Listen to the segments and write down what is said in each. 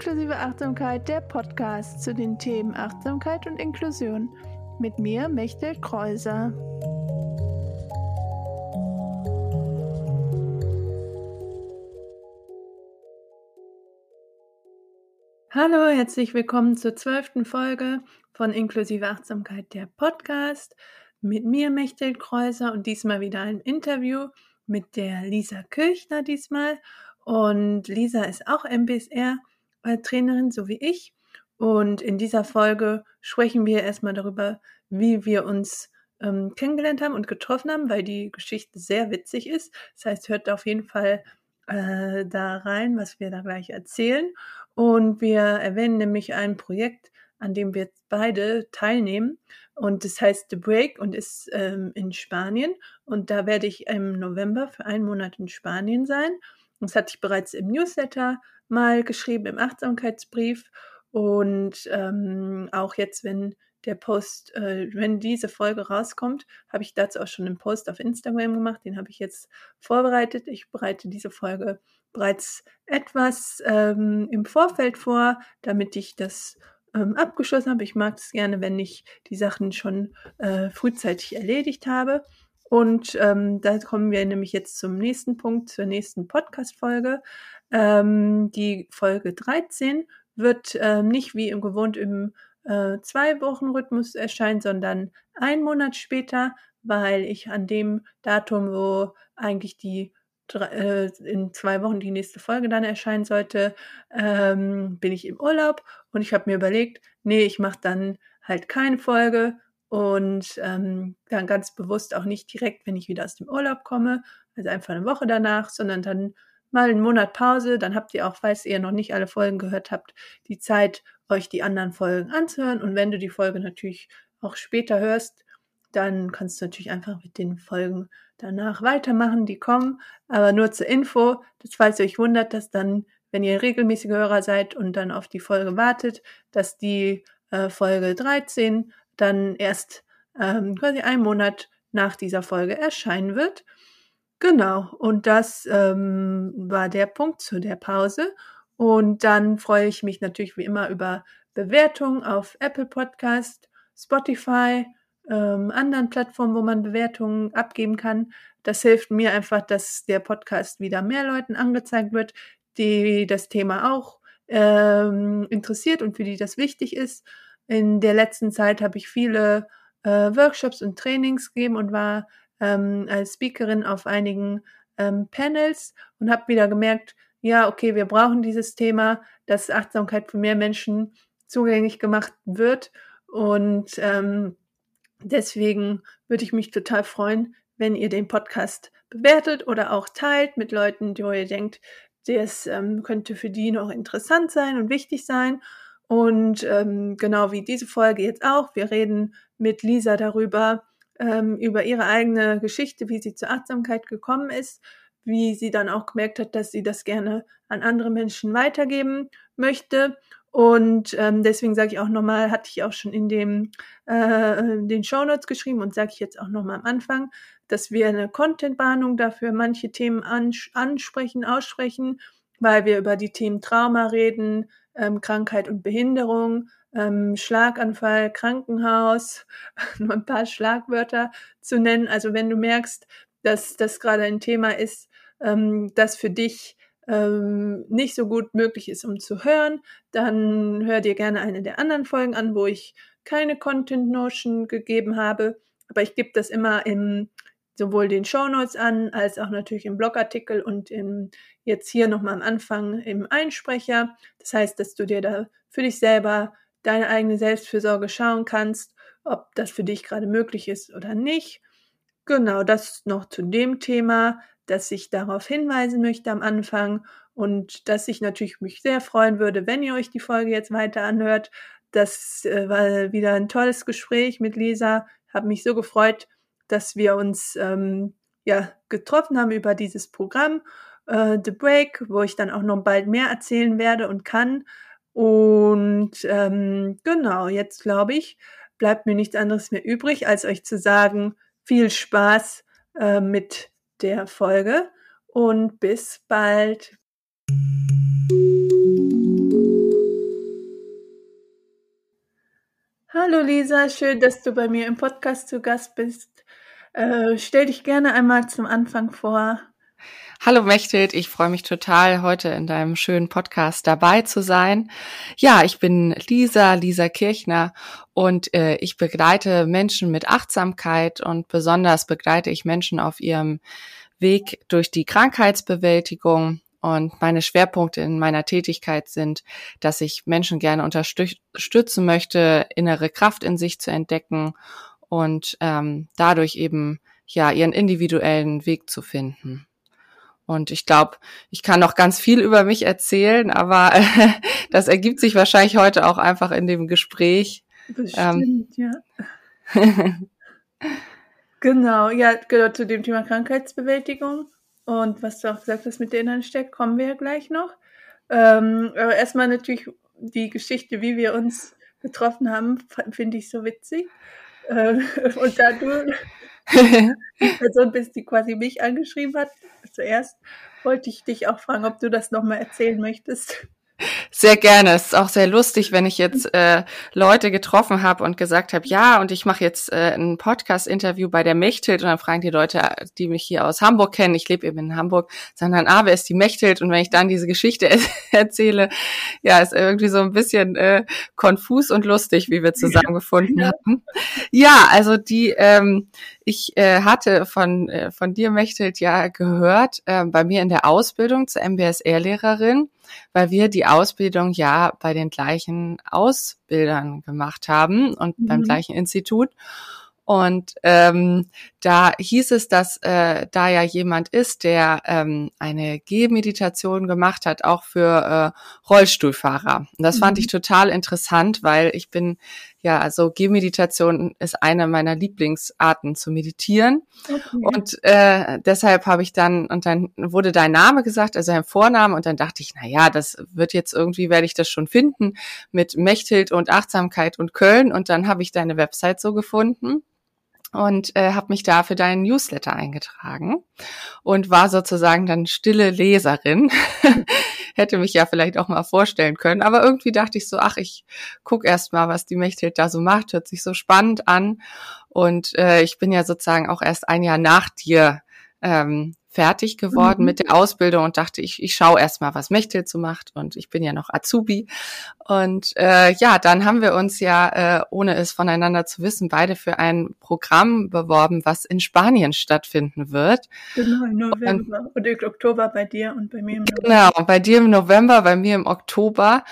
Inklusive Achtsamkeit, der Podcast zu den Themen Achtsamkeit und Inklusion. Mit mir, Mechtel Kreuser. Hallo, herzlich willkommen zur zwölften Folge von Inklusive Achtsamkeit, der Podcast. Mit mir, Mechtel Kreuser, und diesmal wieder ein Interview mit der Lisa Kirchner diesmal. Und Lisa ist auch MBSR-Trainerin, so wie ich. Und in dieser Folge sprechen wir erstmal darüber, wie wir uns ähm, kennengelernt haben und getroffen haben, weil die Geschichte sehr witzig ist. Das heißt, hört auf jeden Fall äh, da rein, was wir da gleich erzählen. Und wir erwähnen nämlich ein Projekt, an dem wir beide teilnehmen. Und das heißt The Break und ist ähm, in Spanien. Und da werde ich im November für einen Monat in Spanien sein. Das hatte ich bereits im Newsletter mal geschrieben, im Achtsamkeitsbrief. Und ähm, auch jetzt, wenn der Post, äh, wenn diese Folge rauskommt, habe ich dazu auch schon einen Post auf Instagram gemacht. Den habe ich jetzt vorbereitet. Ich bereite diese Folge bereits etwas ähm, im Vorfeld vor, damit ich das ähm, abgeschlossen habe. Ich mag es gerne, wenn ich die Sachen schon äh, frühzeitig erledigt habe. Und ähm, da kommen wir nämlich jetzt zum nächsten Punkt, zur nächsten Podcast-Folge. Ähm, die Folge 13 wird äh, nicht wie im gewohnt im äh, Zwei-Wochen-Rhythmus erscheinen, sondern ein Monat später, weil ich an dem Datum, wo eigentlich die äh, in zwei Wochen die nächste Folge dann erscheinen sollte, ähm, bin ich im Urlaub und ich habe mir überlegt, nee, ich mache dann halt keine Folge, und ähm, dann ganz bewusst auch nicht direkt, wenn ich wieder aus dem Urlaub komme, also einfach eine Woche danach, sondern dann mal einen Monat Pause. Dann habt ihr auch, falls ihr noch nicht alle Folgen gehört habt, die Zeit, euch die anderen Folgen anzuhören. Und wenn du die Folge natürlich auch später hörst, dann kannst du natürlich einfach mit den Folgen danach weitermachen, die kommen. Aber nur zur Info, das falls ihr euch wundert, dass dann, wenn ihr regelmäßige Hörer seid und dann auf die Folge wartet, dass die äh, Folge 13 dann erst ähm, quasi einen Monat nach dieser Folge erscheinen wird. Genau, und das ähm, war der Punkt zu der Pause. Und dann freue ich mich natürlich wie immer über Bewertungen auf Apple Podcast, Spotify, ähm, anderen Plattformen, wo man Bewertungen abgeben kann. Das hilft mir einfach, dass der Podcast wieder mehr Leuten angezeigt wird, die das Thema auch ähm, interessiert und für die das wichtig ist. In der letzten Zeit habe ich viele äh, Workshops und Trainings gegeben und war ähm, als Speakerin auf einigen ähm, Panels und habe wieder gemerkt, ja, okay, wir brauchen dieses Thema, dass Achtsamkeit für mehr Menschen zugänglich gemacht wird. Und ähm, deswegen würde ich mich total freuen, wenn ihr den Podcast bewertet oder auch teilt mit Leuten, die ihr denkt, das ähm, könnte für die noch interessant sein und wichtig sein. Und ähm, genau wie diese Folge jetzt auch, wir reden mit Lisa darüber, ähm, über ihre eigene Geschichte, wie sie zur Achtsamkeit gekommen ist, wie sie dann auch gemerkt hat, dass sie das gerne an andere Menschen weitergeben möchte. Und ähm, deswegen sage ich auch nochmal, hatte ich auch schon in dem äh, den Show Notes geschrieben und sage ich jetzt auch nochmal am Anfang, dass wir eine Content-Warnung dafür manche Themen ans ansprechen, aussprechen, weil wir über die Themen Trauma reden, ähm, Krankheit und Behinderung, ähm, Schlaganfall, Krankenhaus, nur ein paar Schlagwörter zu nennen. Also wenn du merkst, dass das gerade ein Thema ist, ähm, das für dich ähm, nicht so gut möglich ist, um zu hören, dann hör dir gerne eine der anderen Folgen an, wo ich keine Content Notion gegeben habe. Aber ich gebe das immer im sowohl den Show Notes an, als auch natürlich im Blogartikel und im, jetzt hier nochmal am Anfang im Einsprecher. Das heißt, dass du dir da für dich selber deine eigene Selbstfürsorge schauen kannst, ob das für dich gerade möglich ist oder nicht. Genau, das noch zu dem Thema, dass ich darauf hinweisen möchte am Anfang und dass ich natürlich mich sehr freuen würde, wenn ihr euch die Folge jetzt weiter anhört. Das äh, war wieder ein tolles Gespräch mit Lisa. Habe mich so gefreut, dass wir uns ähm, ja getroffen haben über dieses Programm äh, The Break, wo ich dann auch noch bald mehr erzählen werde und kann. Und ähm, genau, jetzt glaube ich, bleibt mir nichts anderes mehr übrig, als euch zu sagen, viel Spaß äh, mit der Folge und bis bald. Hallo Lisa, schön, dass du bei mir im Podcast zu Gast bist. Äh, stell dich gerne einmal zum Anfang vor. Hallo Mechthild, ich freue mich total, heute in deinem schönen Podcast dabei zu sein. Ja, ich bin Lisa, Lisa Kirchner und äh, ich begleite Menschen mit Achtsamkeit und besonders begleite ich Menschen auf ihrem Weg durch die Krankheitsbewältigung und meine Schwerpunkte in meiner Tätigkeit sind, dass ich Menschen gerne unterstützen möchte, innere Kraft in sich zu entdecken und ähm, dadurch eben ja ihren individuellen Weg zu finden. Und ich glaube, ich kann noch ganz viel über mich erzählen, aber äh, das ergibt sich wahrscheinlich heute auch einfach in dem Gespräch. Bestimmt, ähm, ja. genau, ja, gehört zu dem Thema Krankheitsbewältigung. Und was du auch gesagt hast mit der Innensteck, kommen wir ja gleich noch. Ähm, aber erstmal natürlich die Geschichte, wie wir uns getroffen haben, finde ich so witzig. Äh, und da du die Person bist, die quasi mich angeschrieben hat, zuerst wollte ich dich auch fragen, ob du das nochmal erzählen möchtest. Sehr gerne. Es ist auch sehr lustig, wenn ich jetzt äh, Leute getroffen habe und gesagt habe, ja, und ich mache jetzt äh, ein Podcast-Interview bei der Mechthild und dann fragen die Leute, die mich hier aus Hamburg kennen, ich lebe eben in Hamburg, sondern ah, wer ist die Mechthild? Und wenn ich dann diese Geschichte erzähle, ja, ist irgendwie so ein bisschen äh, konfus und lustig, wie wir zusammengefunden ja. hatten. Ja, also die, ähm, ich äh, hatte von, äh, von dir, Mechthild, ja gehört, äh, bei mir in der Ausbildung zur MBSR-Lehrerin, weil wir die Ausbildung ja bei den gleichen Ausbildern gemacht haben und mhm. beim gleichen Institut. Und ähm, da hieß es, dass äh, da ja jemand ist, der ähm, eine Gehmeditation gemacht hat, auch für äh, Rollstuhlfahrer. Und das mhm. fand ich total interessant, weil ich bin ja, also Gehmeditation ist eine meiner Lieblingsarten zu meditieren. Okay. Und äh, deshalb habe ich dann, und dann wurde dein Name gesagt, also dein Vorname, und dann dachte ich, na ja, das wird jetzt irgendwie, werde ich das schon finden mit Mechthild und Achtsamkeit und Köln. Und dann habe ich deine Website so gefunden und äh, habe mich da für deinen Newsletter eingetragen und war sozusagen dann stille Leserin. Hätte mich ja vielleicht auch mal vorstellen können, aber irgendwie dachte ich so, ach, ich guck erst mal, was die Mechthild da so macht, hört sich so spannend an. Und äh, ich bin ja sozusagen auch erst ein Jahr nach dir ähm, fertig geworden mhm. mit der Ausbildung und dachte, ich, ich schaue erstmal, was Mechthild so macht und ich bin ja noch Azubi. Und äh, ja, dann haben wir uns ja, äh, ohne es voneinander zu wissen, beide für ein Programm beworben, was in Spanien stattfinden wird. Genau, im November und, oder Oktober bei dir und bei mir im November. Genau, bei dir im November, bei mir im Oktober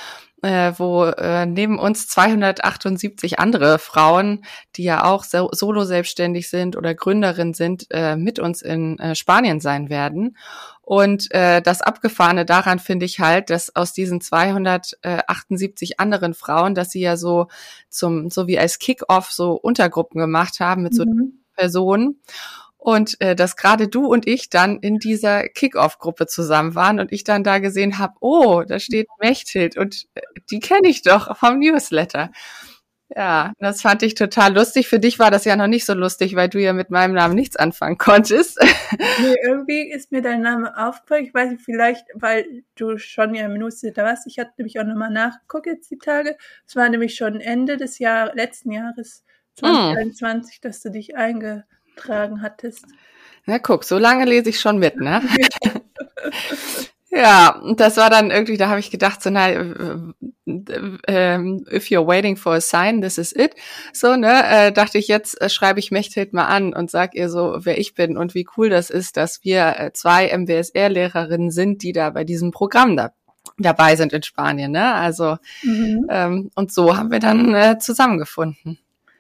äh, wo äh, neben uns 278 andere Frauen, die ja auch so, solo selbstständig sind oder Gründerin sind, äh, mit uns in äh, Spanien sein werden. Und äh, das Abgefahrene daran finde ich halt, dass aus diesen 278 anderen Frauen, dass sie ja so zum, so wie als Kick-off so Untergruppen gemacht haben mit so mhm. Personen und äh, dass gerade du und ich dann in dieser Kick-Off-Gruppe zusammen waren und ich dann da gesehen habe, oh, da steht Mechthild und äh, die kenne ich doch vom Newsletter. Ja, das fand ich total lustig. Für dich war das ja noch nicht so lustig, weil du ja mit meinem Namen nichts anfangen konntest. Nee, irgendwie ist mir dein Name aufgefallen. Ich weiß nicht, vielleicht, weil du schon ja im Newsletter warst. Ich hatte nämlich auch nochmal nachgeguckt jetzt die Tage. Es war nämlich schon Ende des Jahr, letzten Jahres 2021, mm. dass du dich einge getragen hattest. Na guck, so lange lese ich schon mit, ne? ja, und das war dann irgendwie, da habe ich gedacht, so, na, äh, äh, if you're waiting for a sign, this is it. So, ne, äh, dachte ich, jetzt äh, schreibe ich Mechthild mal an und sag ihr so, wer ich bin und wie cool das ist, dass wir zwei MWSR-Lehrerinnen sind, die da bei diesem Programm da dabei sind in Spanien, ne? Also, mhm. ähm, und so haben wir dann äh, zusammengefunden.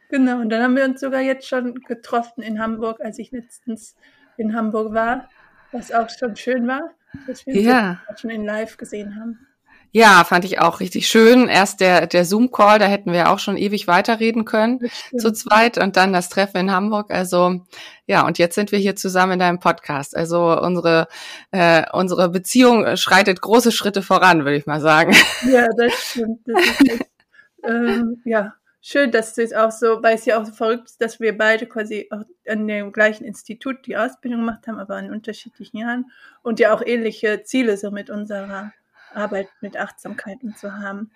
Genau, und dann haben wir uns sogar jetzt schon getroffen in Hamburg, als ich letztens in Hamburg war, was auch schon schön war, dass wir uns ja. schon in Live gesehen haben. Ja, fand ich auch richtig schön. Erst der, der Zoom-Call, da hätten wir auch schon ewig weiterreden können zu zweit und dann das Treffen in Hamburg. Also ja, und jetzt sind wir hier zusammen in deinem Podcast. Also unsere, äh, unsere Beziehung schreitet große Schritte voran, würde ich mal sagen. Ja, das stimmt. Das ist, ähm, ja, schön, dass du es auch so, weil es ja auch so verrückt ist, dass wir beide quasi auch an dem gleichen Institut die Ausbildung gemacht haben, aber in unterschiedlichen Jahren und ja auch ähnliche Ziele so mit unserer Arbeit mit Achtsamkeit und so haben.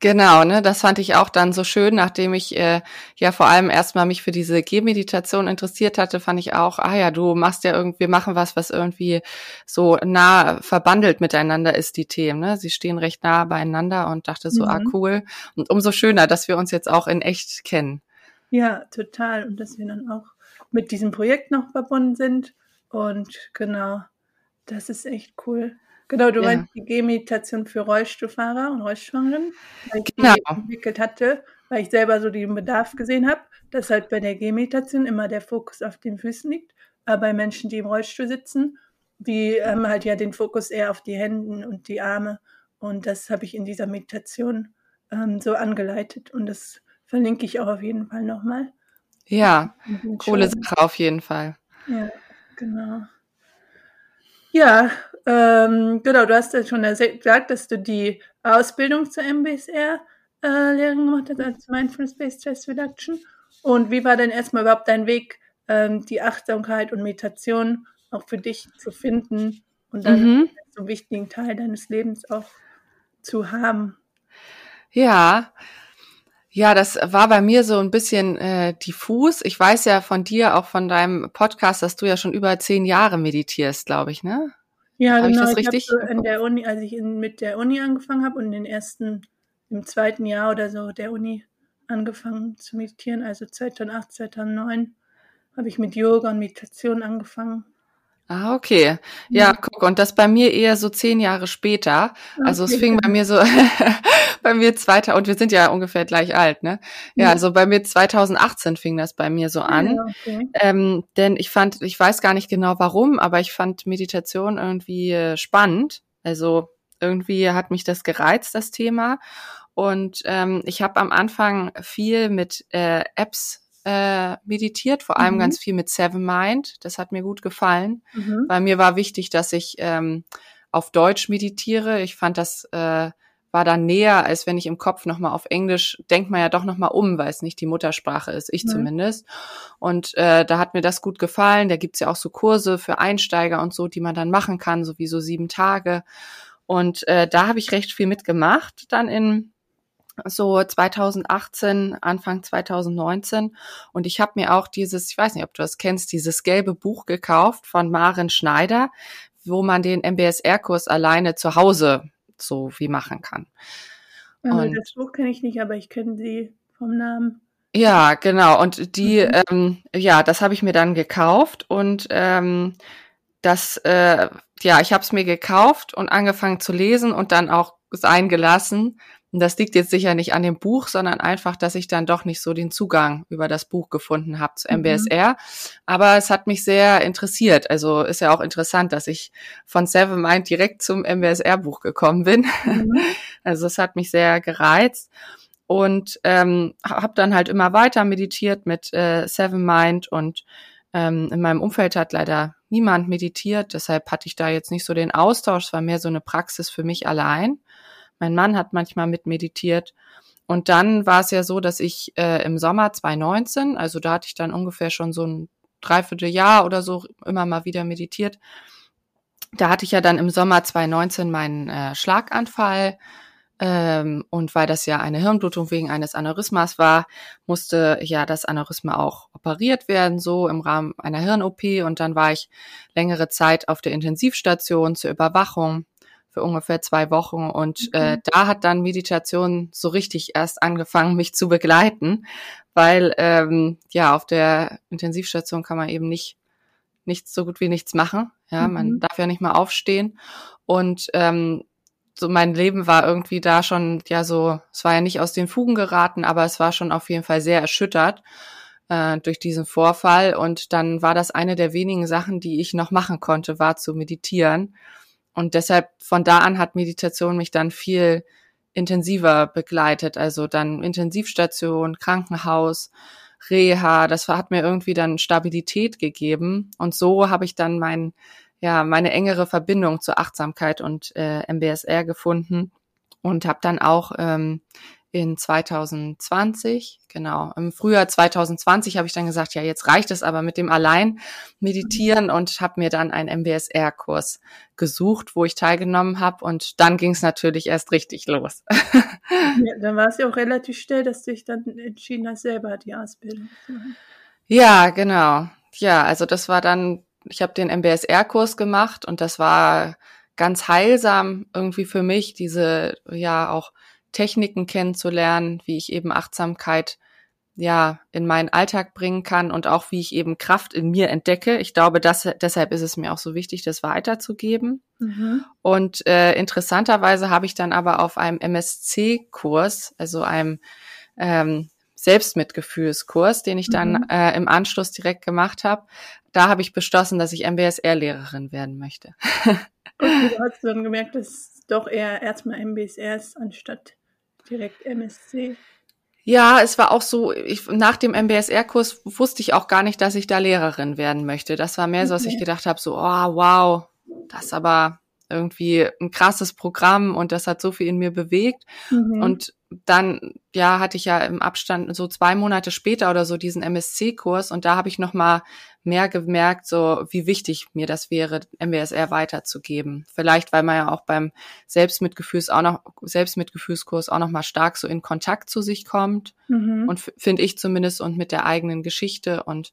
Genau, ne, das fand ich auch dann so schön, nachdem ich äh, ja vor allem erstmal mich für diese Gehmeditation interessiert hatte, fand ich auch, ah ja, du machst ja irgendwie, wir machen was, was irgendwie so nah verbandelt miteinander ist, die Themen. Ne? Sie stehen recht nah beieinander und dachte so, ah, mhm. ah cool. Und umso schöner, dass wir uns jetzt auch in echt kennen. Ja, total. Und dass wir dann auch mit diesem Projekt noch verbunden sind. Und genau, das ist echt cool. Genau, du ja. meinst die Gehmeditation für Rollstuhlfahrer und Rollstuhlfahrerinnen, weil ich genau. die entwickelt hatte, weil ich selber so den Bedarf gesehen habe, dass halt bei der Gehmeditation immer der Fokus auf den Füßen liegt, aber bei Menschen, die im Rollstuhl sitzen, die haben halt ja den Fokus eher auf die Hände und die Arme und das habe ich in dieser Meditation ähm, so angeleitet und das verlinke ich auch auf jeden Fall nochmal. Ja, coole Sache auf jeden Fall. Ja, genau. Ja, ähm, genau, du hast ja schon gesagt, dass du die Ausbildung zur MBSR äh, gemacht hast, als Mindfulness-Based Stress Reduction. Und wie war denn erstmal überhaupt dein Weg, ähm, die Achtsamkeit und Meditation auch für dich zu finden und dann mhm. so einen wichtigen Teil deines Lebens auch zu haben? Ja, ja, das war bei mir so ein bisschen äh, diffus. Ich weiß ja von dir, auch von deinem Podcast, dass du ja schon über zehn Jahre meditierst, glaube ich, ne? Ja, hab genau. Ich, das richtig? ich so in der Uni, als ich in, mit der Uni angefangen habe und in den ersten, im zweiten Jahr oder so der Uni angefangen zu meditieren, also 2008, 2009, habe ich mit Yoga und Meditation angefangen. Ah, okay. Ja, ja, guck, und das bei mir eher so zehn Jahre später. Also okay. es fing bei mir so, bei mir zweiter, und wir sind ja ungefähr gleich alt, ne? Ja, also bei mir 2018 fing das bei mir so an. Ja, okay. ähm, denn ich fand, ich weiß gar nicht genau warum, aber ich fand Meditation irgendwie äh, spannend. Also irgendwie hat mich das gereizt, das Thema. Und ähm, ich habe am Anfang viel mit äh, Apps äh, meditiert, vor allem mhm. ganz viel mit Seven Mind. Das hat mir gut gefallen, mhm. weil mir war wichtig, dass ich ähm, auf Deutsch meditiere. Ich fand das äh, war dann näher, als wenn ich im Kopf nochmal auf Englisch, denkt man ja doch nochmal um, weil es nicht die Muttersprache ist, ich mhm. zumindest. Und äh, da hat mir das gut gefallen. Da gibt's ja auch so Kurse für Einsteiger und so, die man dann machen kann, so wie so sieben Tage. Und äh, da habe ich recht viel mitgemacht, dann in so 2018, Anfang 2019. Und ich habe mir auch dieses, ich weiß nicht, ob du das kennst, dieses gelbe Buch gekauft von Maren Schneider, wo man den MBSR-Kurs alleine zu Hause so wie machen kann. Also und, das Buch kenne ich nicht, aber ich kenne sie vom Namen. Ja, genau. Und die, mhm. ähm, ja, das habe ich mir dann gekauft und ähm, das, äh, ja, ich habe es mir gekauft und angefangen zu lesen und dann auch sein gelassen und das liegt jetzt sicher nicht an dem Buch, sondern einfach, dass ich dann doch nicht so den Zugang über das Buch gefunden habe zu MBSR. Mhm. Aber es hat mich sehr interessiert. Also ist ja auch interessant, dass ich von Seven Mind direkt zum MBSR-Buch gekommen bin. Mhm. Also es hat mich sehr gereizt und ähm, habe dann halt immer weiter meditiert mit äh, Seven Mind und ähm, in meinem Umfeld hat leider niemand meditiert, deshalb hatte ich da jetzt nicht so den Austausch, es war mehr so eine Praxis für mich allein. Mein Mann hat manchmal mit meditiert. Und dann war es ja so, dass ich äh, im Sommer 2019, also da hatte ich dann ungefähr schon so ein Dreivierteljahr oder so immer mal wieder meditiert. Da hatte ich ja dann im Sommer 2019 meinen äh, Schlaganfall. Ähm, und weil das ja eine Hirnblutung wegen eines Aneurysmas war, musste ja das Aneurysma auch operiert werden, so im Rahmen einer Hirn-OP. Und dann war ich längere Zeit auf der Intensivstation zur Überwachung für ungefähr zwei Wochen. Und äh, mhm. äh, da hat dann Meditation so richtig erst angefangen, mich zu begleiten, weil ähm, ja auf der Intensivstation kann man eben nicht nichts so gut wie nichts machen. Ja, mhm. man darf ja nicht mal aufstehen. Und ähm, so mein Leben war irgendwie da schon, ja, so, es war ja nicht aus den Fugen geraten, aber es war schon auf jeden Fall sehr erschüttert äh, durch diesen Vorfall. Und dann war das eine der wenigen Sachen, die ich noch machen konnte, war zu meditieren. Und deshalb von da an hat Meditation mich dann viel intensiver begleitet. Also dann Intensivstation, Krankenhaus, Reha, das hat mir irgendwie dann Stabilität gegeben. Und so habe ich dann mein, ja, meine engere Verbindung zur Achtsamkeit und äh, MBSR gefunden und habe dann auch ähm, in 2020, genau. Im Frühjahr 2020 habe ich dann gesagt, ja, jetzt reicht es aber mit dem allein meditieren und habe mir dann einen MBSR-Kurs gesucht, wo ich teilgenommen habe und dann ging es natürlich erst richtig los. ja, dann war es ja auch relativ schnell, dass du dich dann entschieden hast, selber die Ausbildung zu machen. Ja, genau. Ja, also das war dann, ich habe den MBSR-Kurs gemacht und das war ganz heilsam irgendwie für mich, diese ja auch Techniken kennenzulernen, wie ich eben Achtsamkeit ja in meinen Alltag bringen kann und auch wie ich eben Kraft in mir entdecke. Ich glaube, dass, deshalb ist es mir auch so wichtig, das weiterzugeben. Mhm. Und äh, interessanterweise habe ich dann aber auf einem MSC-Kurs, also einem ähm, Selbstmitgefühlskurs, den ich dann mhm. äh, im Anschluss direkt gemacht habe, da habe ich beschlossen, dass ich MBSR-Lehrerin werden möchte. Und du hast dann gemerkt, dass es doch eher erstmal MBSR ist, anstatt direkt MSC. Ja, es war auch so, ich, nach dem MBSR-Kurs wusste ich auch gar nicht, dass ich da Lehrerin werden möchte. Das war mehr okay. so, dass ich gedacht habe, so, oh, wow, das ist aber irgendwie ein krasses Programm und das hat so viel in mir bewegt. Mhm. Und dann, ja, hatte ich ja im Abstand so zwei Monate später oder so diesen MSC-Kurs und da habe ich noch mal mehr gemerkt, so wie wichtig mir das wäre, MBSR weiterzugeben. Vielleicht, weil man ja auch beim Selbstmitgefühls auch noch Selbstmitgefühlskurs auch noch mal stark so in Kontakt zu sich kommt mhm. und finde ich zumindest und mit der eigenen Geschichte und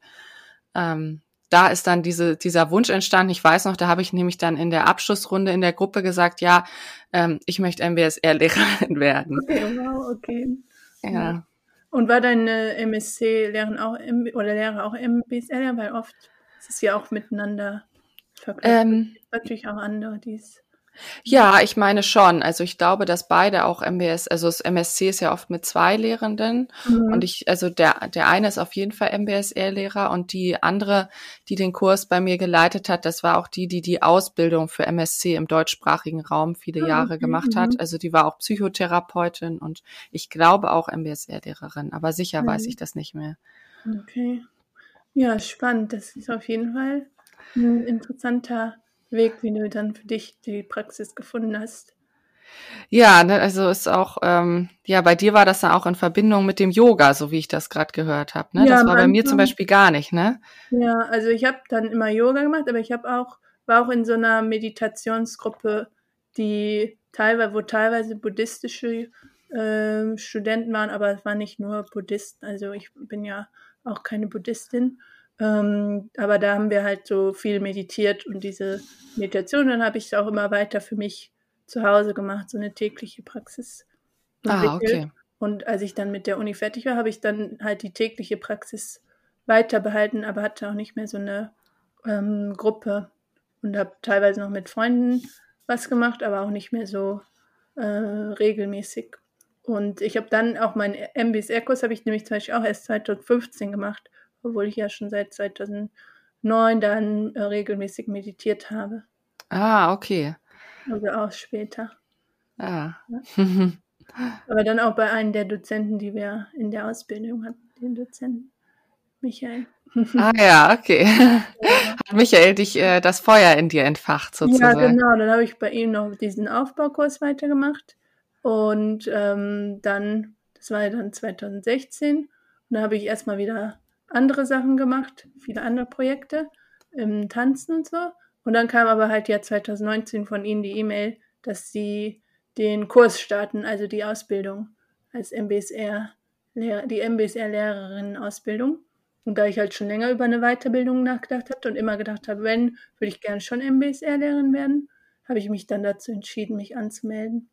ähm, da ist dann diese, dieser Wunsch entstanden. Ich weiß noch, da habe ich nämlich dann in der Abschlussrunde in der Gruppe gesagt, ja, ähm, ich möchte MBSR-Lehrerin werden. Okay, wow, okay. Ja. Und war deine MSC-Lehrerin auch oder Lehrer auch MBSR? Weil oft ist es ja auch miteinander verknüpft. Ähm, natürlich auch andere, die es ja, ich meine schon. Also ich glaube, dass beide auch MBS, also das MSC ist ja oft mit zwei Lehrenden mhm. und ich, also der, der eine ist auf jeden Fall MBSR-Lehrer und die andere, die den Kurs bei mir geleitet hat, das war auch die, die die Ausbildung für MSC im deutschsprachigen Raum viele ah, Jahre gemacht hat. Mhm. Also die war auch Psychotherapeutin und ich glaube auch MBSR-Lehrerin, aber sicher mhm. weiß ich das nicht mehr. Okay. Ja, spannend. Das ist auf jeden Fall ein interessanter Weg, wie du dann für dich die Praxis gefunden hast. Ja, ne, also ist auch, ähm, ja, bei dir war das dann auch in Verbindung mit dem Yoga, so wie ich das gerade gehört habe. Ne? Ja, das war bei mir zum Beispiel gar nicht, ne? Ja, also ich habe dann immer Yoga gemacht, aber ich habe auch, war auch in so einer Meditationsgruppe, die teilweise, wo teilweise buddhistische äh, Studenten waren, aber es waren nicht nur Buddhisten. Also ich bin ja auch keine Buddhistin. Ähm, aber da haben wir halt so viel meditiert und diese Meditation, dann habe ich es auch immer weiter für mich zu Hause gemacht, so eine tägliche Praxis. Ah, okay. Und als ich dann mit der Uni fertig war, habe ich dann halt die tägliche Praxis weiter behalten, aber hatte auch nicht mehr so eine ähm, Gruppe und habe teilweise noch mit Freunden was gemacht, aber auch nicht mehr so äh, regelmäßig. Und ich habe dann auch meinen MBSR-Kurs, habe ich nämlich zum Beispiel auch erst 2015 gemacht obwohl ich ja schon seit 2009 dann äh, regelmäßig meditiert habe. Ah, okay. Also auch später. Ah. Ja. Aber dann auch bei einem der Dozenten, die wir in der Ausbildung hatten, den Dozenten Michael. Ah ja, okay. Hat Michael dich äh, das Feuer in dir entfacht sozusagen? Ja, genau. Dann habe ich bei ihm noch diesen Aufbaukurs weitergemacht. Und ähm, dann, das war ja dann 2016, und dann habe ich erstmal wieder andere Sachen gemacht, viele andere Projekte im Tanzen und so. Und dann kam aber halt ja 2019 von ihnen die E-Mail, dass sie den Kurs starten, also die Ausbildung als MBSR, die MBSR-Lehrerinnen-Ausbildung. Und da ich halt schon länger über eine Weiterbildung nachgedacht habe und immer gedacht habe, wenn, würde ich gerne schon MBSR-Lehrerin werden, habe ich mich dann dazu entschieden, mich anzumelden.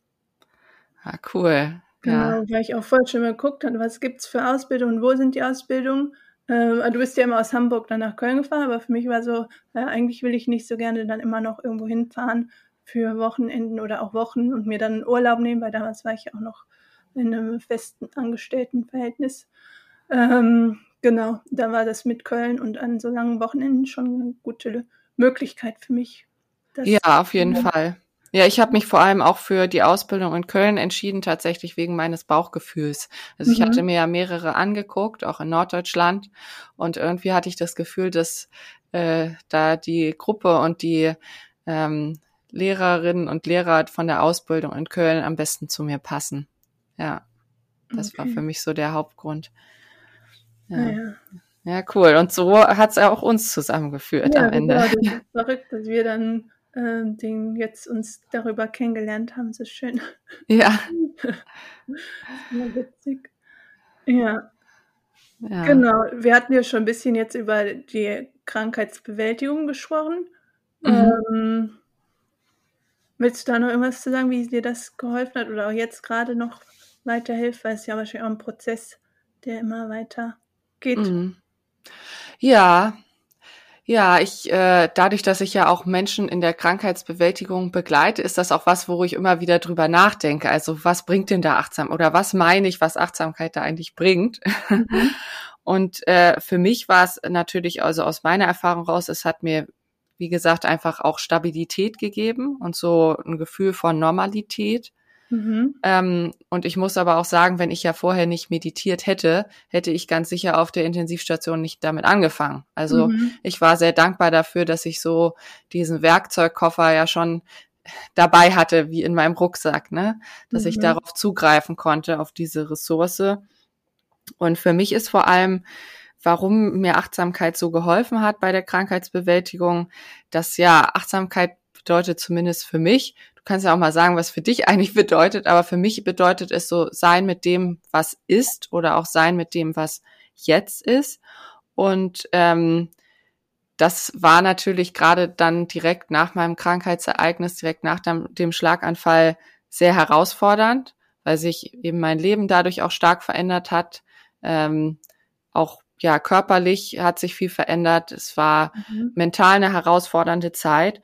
Ah, cool. Ja. Genau, weil ich auch voll schon mal geguckt habe, was gibt es für Ausbildungen, wo sind die Ausbildungen ähm, du bist ja immer aus Hamburg dann nach Köln gefahren, aber für mich war so, äh, eigentlich will ich nicht so gerne dann immer noch irgendwo hinfahren für Wochenenden oder auch Wochen und mir dann Urlaub nehmen, weil damals war ich ja auch noch in einem festen Angestelltenverhältnis. Ähm, genau, da war das mit Köln und an so langen Wochenenden schon eine gute Möglichkeit für mich. Ja, auf jeden Fall. Ja, ich habe mich vor allem auch für die Ausbildung in Köln entschieden, tatsächlich wegen meines Bauchgefühls. Also mhm. ich hatte mir ja mehrere angeguckt, auch in Norddeutschland. Und irgendwie hatte ich das Gefühl, dass äh, da die Gruppe und die ähm, Lehrerinnen und Lehrer von der Ausbildung in Köln am besten zu mir passen. Ja. Das Okay. war für mich so der Hauptgrund. Ja, Ja, ja. ja cool. Und so hat es auch uns zusammengeführt Ja, am Ende. genau, das ist verrückt, dass wir dann ähm, den jetzt uns darüber kennengelernt haben. So schön. Ja, Ja, witzig. Ja, ja. genau. Wir hatten ja schon ein bisschen jetzt über die Krankheitsbewältigung gesprochen. Mhm. Ähm, willst du da noch irgendwas zu sagen, wie dir das geholfen hat oder auch jetzt gerade noch weiterhilft? Weil es ja wahrscheinlich auch ein Prozess, der immer weiter geht. Mhm. Ja, ja, ich, äh, dadurch, dass ich ja auch Menschen in der Krankheitsbewältigung begleite, ist das auch was, wo ich immer wieder drüber nachdenke. Also was bringt denn da achtsam oder was meine ich, was Achtsamkeit da eigentlich bringt? Mhm. Und äh, für mich war es natürlich, also aus meiner Erfahrung raus, es hat mir, wie gesagt, einfach auch Stabilität gegeben und so ein Gefühl von Normalität. Mhm. Ähm, und ich muss aber auch sagen, wenn ich ja vorher nicht meditiert hätte, hätte ich ganz sicher auf der Intensivstation nicht damit angefangen. Also Mhm. ich war sehr dankbar dafür, dass ich so diesen Werkzeugkoffer ja schon dabei hatte, wie in meinem Rucksack, ne? Dass ich Mhm. darauf zugreifen konnte, auf diese Ressource. Und für mich ist vor allem, warum mir Achtsamkeit so geholfen hat bei der Krankheitsbewältigung, dass ja Achtsamkeit bedeutet zumindest für mich, du kannst ja auch mal sagen, was für dich eigentlich bedeutet, aber für mich bedeutet es so sein mit dem, was ist oder auch sein mit dem, was jetzt ist. Und ähm, das war natürlich gerade dann direkt nach meinem Krankheitsereignis, direkt nach dem, dem Schlaganfall sehr herausfordernd, weil sich eben mein Leben dadurch auch stark verändert hat. Ähm, auch ja körperlich hat sich viel verändert. Es war Mhm. mental eine herausfordernde Zeit.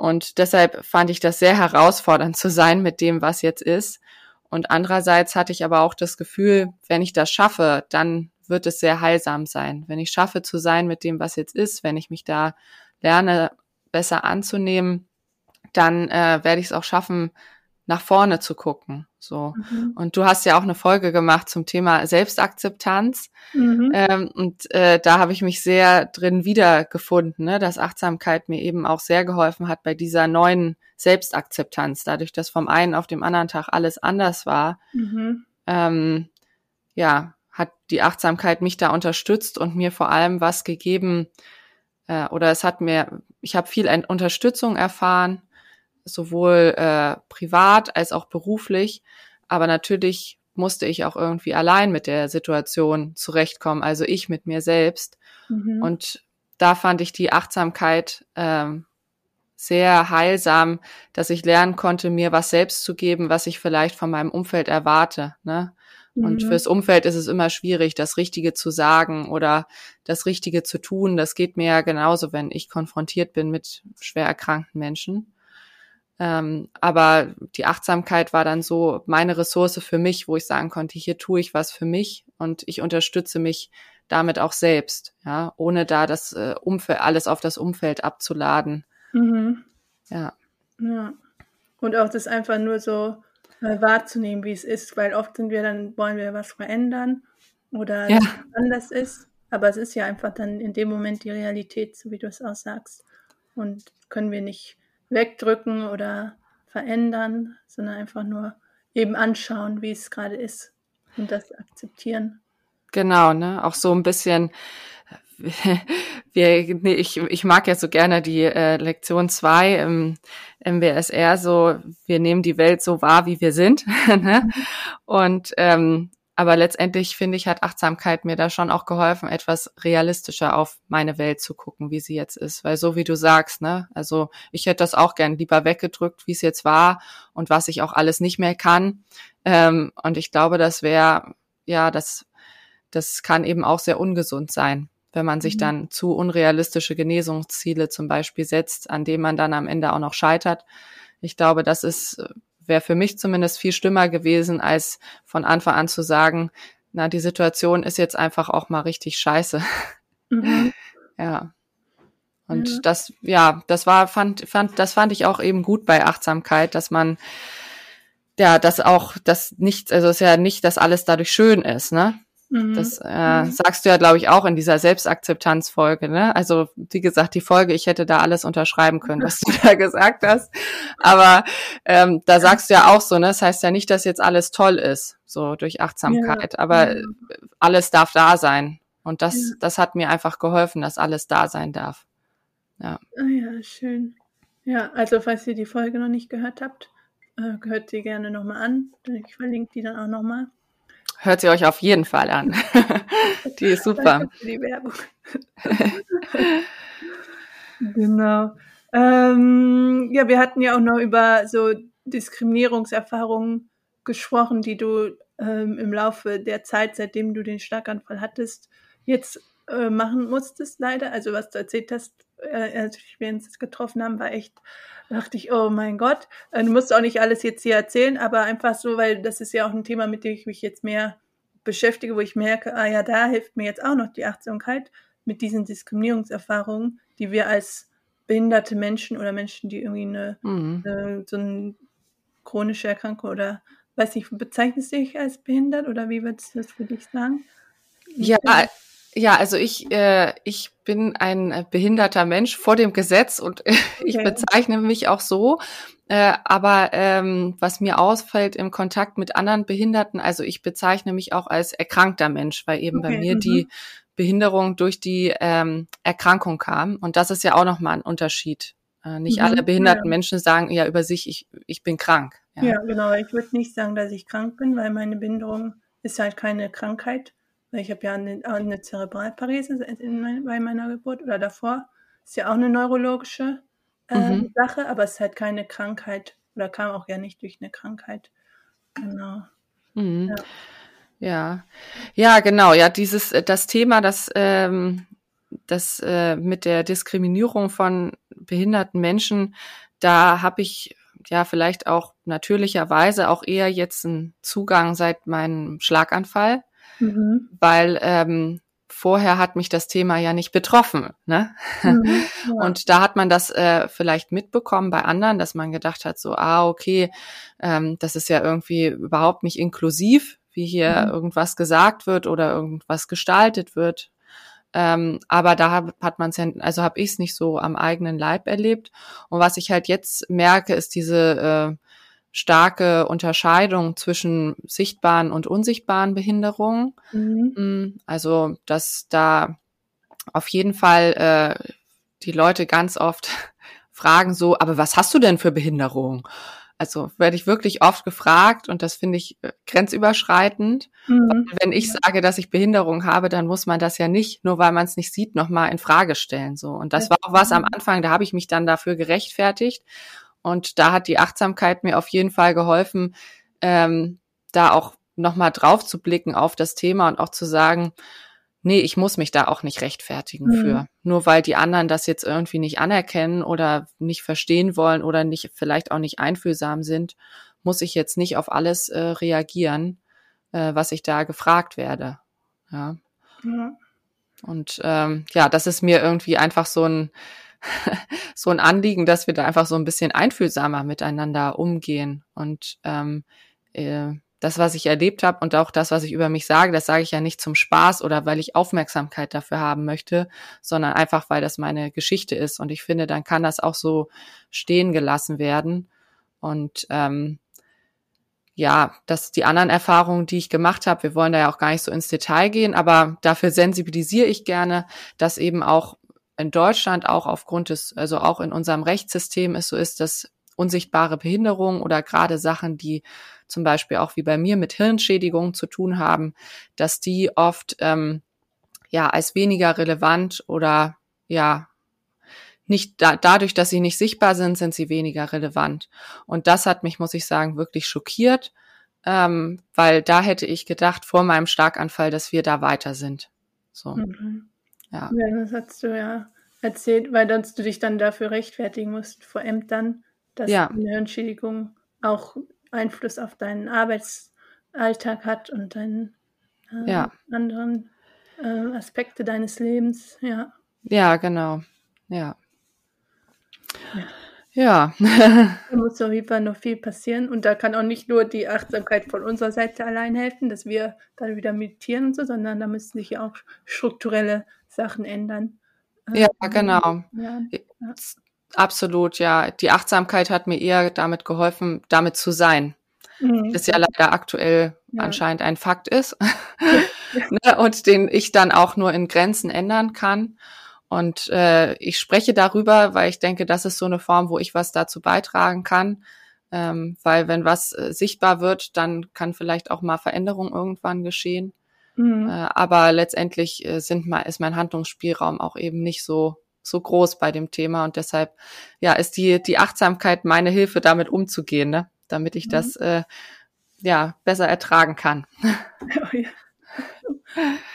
Und deshalb fand ich das sehr herausfordernd zu sein mit dem, was jetzt ist. Und andererseits hatte ich aber auch das Gefühl, wenn ich das schaffe, dann wird es sehr heilsam sein. Wenn ich schaffe zu sein mit dem, was jetzt ist, wenn ich mich da lerne, besser anzunehmen, dann äh, werde ich es auch schaffen, nach vorne zu gucken. So. Mhm. Und du hast ja auch eine Folge gemacht zum Thema Selbstakzeptanz. Mhm. Ähm, und äh, da habe ich mich sehr drin wiedergefunden, ne, dass Achtsamkeit mir eben auch sehr geholfen hat bei dieser neuen Selbstakzeptanz, dadurch, dass vom einen auf dem anderen Tag alles anders war. Mhm. Ähm, ja, hat die Achtsamkeit mich da unterstützt und mir vor allem was gegeben, äh, oder es hat mir, ich habe viel Unterstützung erfahren, sowohl äh, privat als auch beruflich, aber natürlich musste ich auch irgendwie allein mit der Situation zurechtkommen, also ich mit mir selbst. Mhm. Und da fand ich die Achtsamkeit ähm, sehr heilsam, dass ich lernen konnte, mir was selbst zu geben, was ich vielleicht von meinem Umfeld erwarte. Ne? Und Mhm. fürs Umfeld ist es immer schwierig, das Richtige zu sagen oder das Richtige zu tun. Das geht mir ja genauso, wenn ich konfrontiert bin mit schwer erkrankten Menschen. Ähm, aber die Achtsamkeit war dann so meine Ressource für mich, wo ich sagen konnte, hier tue ich was für mich und ich unterstütze mich damit auch selbst, ja, ohne da das äh, Umfeld, alles auf das Umfeld abzuladen. Mhm. Ja. Ja. Und auch das einfach nur so äh, wahrzunehmen, wie es ist, weil oft sind wir dann, wollen wir was verändern oder Ja. anders ist. Aber es ist ja einfach dann in dem Moment die Realität, so wie du es auch sagst. Und können wir nicht wegdrücken oder verändern, sondern einfach nur eben anschauen, wie es gerade ist und das akzeptieren. Genau, ne? Auch so ein bisschen, wir, nee, ich, ich mag ja so gerne die äh, Lektion zwei im MBSR, so wir nehmen die Welt so wahr, wie wir sind. ne? Und ähm, aber letztendlich finde ich, hat Achtsamkeit mir da schon auch geholfen, etwas realistischer auf meine Welt zu gucken, wie sie jetzt ist. Weil so wie du sagst, ne, also ich hätte das auch gern lieber weggedrückt, wie es jetzt war und was ich auch alles nicht mehr kann. Ähm, und ich glaube, das wäre, ja, das, das kann eben auch sehr ungesund sein, wenn man sich Mhm. dann zu unrealistische Genesungsziele zum Beispiel setzt, an denen man dann am Ende auch noch scheitert. Ich glaube, das ist wäre für mich zumindest viel schlimmer gewesen, als von Anfang an zu sagen, na, die Situation ist jetzt einfach auch mal richtig scheiße. Mhm. Ja. Und Ja. das, ja, das war, fand, fand, das fand ich auch eben gut bei Achtsamkeit, dass man, ja, das auch, das nicht, also es ist ja nicht, dass alles dadurch schön ist, ne? Mhm. Das äh, sagst du ja, glaube ich, auch in dieser Selbstakzeptanzfolge. Ne? Also wie gesagt, die Folge, ich hätte da alles unterschreiben können, was du da gesagt hast. Aber ähm, da sagst du ja auch so, ne? Das heißt ja nicht, dass jetzt alles toll ist, so durch Achtsamkeit. Ja. Aber ja. alles darf da sein. Und das, ja. das hat mir einfach geholfen, dass alles da sein darf. Ja. Ah ja, schön. Ja, also falls ihr die Folge noch nicht gehört habt, äh, hört sie gerne nochmal an. Ich verlinke die dann auch nochmal. Hört sie euch auf jeden Fall an. die ist super. Danke für die Werbung. genau. Ähm, ja, wir hatten ja auch noch über so Diskriminierungserfahrungen gesprochen, die du ähm, im Laufe der Zeit, seitdem du den Schlaganfall hattest, jetzt äh, machen musstest, leider. Also was du erzählt hast, äh, als wir uns getroffen haben, war echt, dachte ich, oh mein Gott, äh, du musst auch nicht alles jetzt hier erzählen, aber einfach so, weil das ist ja auch ein Thema, mit dem ich mich jetzt mehr beschäftige, wo ich merke, ah ja, da hilft mir jetzt auch noch die Achtsamkeit mit diesen Diskriminierungserfahrungen, die wir als behinderte Menschen oder Menschen, die irgendwie eine, mhm. eine so eine chronische Erkrankung oder weiß nicht, bezeichnest du dich als behindert oder wie würdest du das für dich sagen? Ja, ja, also ich, äh, ich bin ein behinderter Mensch vor dem Gesetz und ich okay. bezeichne mich auch so. Äh, aber ähm, was mir ausfällt im Kontakt mit anderen Behinderten, also ich bezeichne mich auch als erkrankter Mensch, weil eben okay. bei mir mhm. die Behinderung durch die ähm, Erkrankung kam. Und das ist ja auch nochmal ein Unterschied. Äh, nicht mhm, alle behinderten ja. Menschen sagen ja über sich, ich, ich bin krank. Ja, ja genau. Ich würde nicht sagen, dass ich krank bin, weil meine Behinderung ist halt keine Krankheit. Ich habe ja eine, eine Zerebralparese mein, bei meiner Geburt oder davor. Ist ja auch eine neurologische äh, mhm. Sache, aber es ist halt keine Krankheit oder kam auch ja nicht durch eine Krankheit. Genau. Mhm. Ja. Ja, ja, genau. Ja, dieses äh, das Thema, das ähm, das äh, mit der Diskriminierung von behinderten Menschen, da habe ich ja vielleicht auch natürlicherweise auch eher jetzt einen Zugang seit meinem Schlaganfall, mhm. weil ähm, vorher hat mich das Thema ja nicht betroffen. Ne? Mhm, ja. Und da hat man das äh, vielleicht mitbekommen bei anderen, dass man gedacht hat, so, ah, okay, ähm, das ist ja irgendwie überhaupt nicht inklusiv wie hier mhm. irgendwas gesagt wird oder irgendwas gestaltet wird. Ähm, aber da hat, hat man es ja, also habe ich es nicht so am eigenen Leib erlebt. Und was ich halt jetzt merke, ist diese äh, starke Unterscheidung zwischen sichtbaren und unsichtbaren Behinderungen. Mhm. Mm, also, dass da auf jeden Fall äh, die Leute ganz oft fragen so, aber was hast du denn für Behinderung? Also werde ich wirklich oft gefragt und das finde ich äh, grenzüberschreitend. Mhm. Wenn ich sage, dass ich Behinderung habe, dann muss man das ja nicht, nur weil man es nicht sieht, nochmal in Frage stellen. So. Und das war auch was am Anfang, da habe ich mich dann dafür gerechtfertigt. Und da hat die Achtsamkeit mir auf jeden Fall geholfen, ähm, da auch nochmal drauf zu blicken auf das Thema und auch zu sagen, nee, ich muss mich da auch nicht rechtfertigen mhm. für. Nur weil die anderen das jetzt irgendwie nicht anerkennen oder nicht verstehen wollen oder nicht, vielleicht auch nicht einfühlsam sind, muss ich jetzt nicht auf alles äh, reagieren, äh, was ich da gefragt werde. Ja. ja. Und ähm, ja, das ist mir irgendwie einfach so ein so ein Anliegen, dass wir da einfach so ein bisschen einfühlsamer miteinander umgehen und ähm, äh, das, was ich erlebt habe und auch das, was ich über mich sage, das sage ich ja nicht zum Spaß oder weil ich Aufmerksamkeit dafür haben möchte, sondern einfach, weil das meine Geschichte ist. Und ich finde, dann kann das auch so stehen gelassen werden. Und ähm, ja, dass die anderen Erfahrungen, die ich gemacht habe, wir wollen da ja auch gar nicht so ins Detail gehen, aber dafür sensibilisiere ich gerne, dass eben auch in Deutschland auch aufgrund des, also auch in unserem Rechtssystem es so ist, dass unsichtbare Behinderungen oder gerade Sachen, die zum Beispiel auch wie bei mir mit Hirnschädigungen zu tun haben, dass die oft ähm, ja als weniger relevant oder ja nicht da, dadurch, dass sie nicht sichtbar sind, sind sie weniger relevant. Und das hat mich, muss ich sagen, wirklich schockiert, ähm, weil da hätte ich gedacht vor meinem Starkanfall, dass wir da weiter sind. So. Mhm. Ja. ja. Das hast du ja erzählt, weil sonst du dich dann dafür rechtfertigen musst vor Ämtern, dass ja. eine Hirnschädigung auch Einfluss auf deinen Arbeitsalltag hat und deinen äh, ja. anderen äh, Aspekte deines Lebens. Ja. Ja, genau. Ja. Ja. Ja. da muss auf jeden Fall noch viel passieren. Und da kann auch nicht nur die Achtsamkeit von unserer Seite allein helfen, dass wir dann wieder meditieren und so, sondern da müssen sich ja auch strukturelle Sachen ändern. Ja, ähm, genau. Ja, ja. Absolut, ja. Die Achtsamkeit hat mir eher damit geholfen, damit zu sein. Mhm. Das ja leider aktuell ja. anscheinend ein Fakt ist ne, und den ich dann auch nur in Grenzen ändern kann. Und äh, ich spreche darüber, weil ich denke, das ist so eine Form, wo ich was dazu beitragen kann. Ähm, weil wenn was äh, sichtbar wird, dann kann vielleicht auch mal Veränderung irgendwann geschehen. Mhm. Äh, aber letztendlich äh, sind mal, ist mein Handlungsspielraum auch eben nicht so so groß bei dem Thema und deshalb ja ist die die Achtsamkeit meine Hilfe damit umzugehen, ne? damit ich mhm. das äh, ja besser ertragen kann.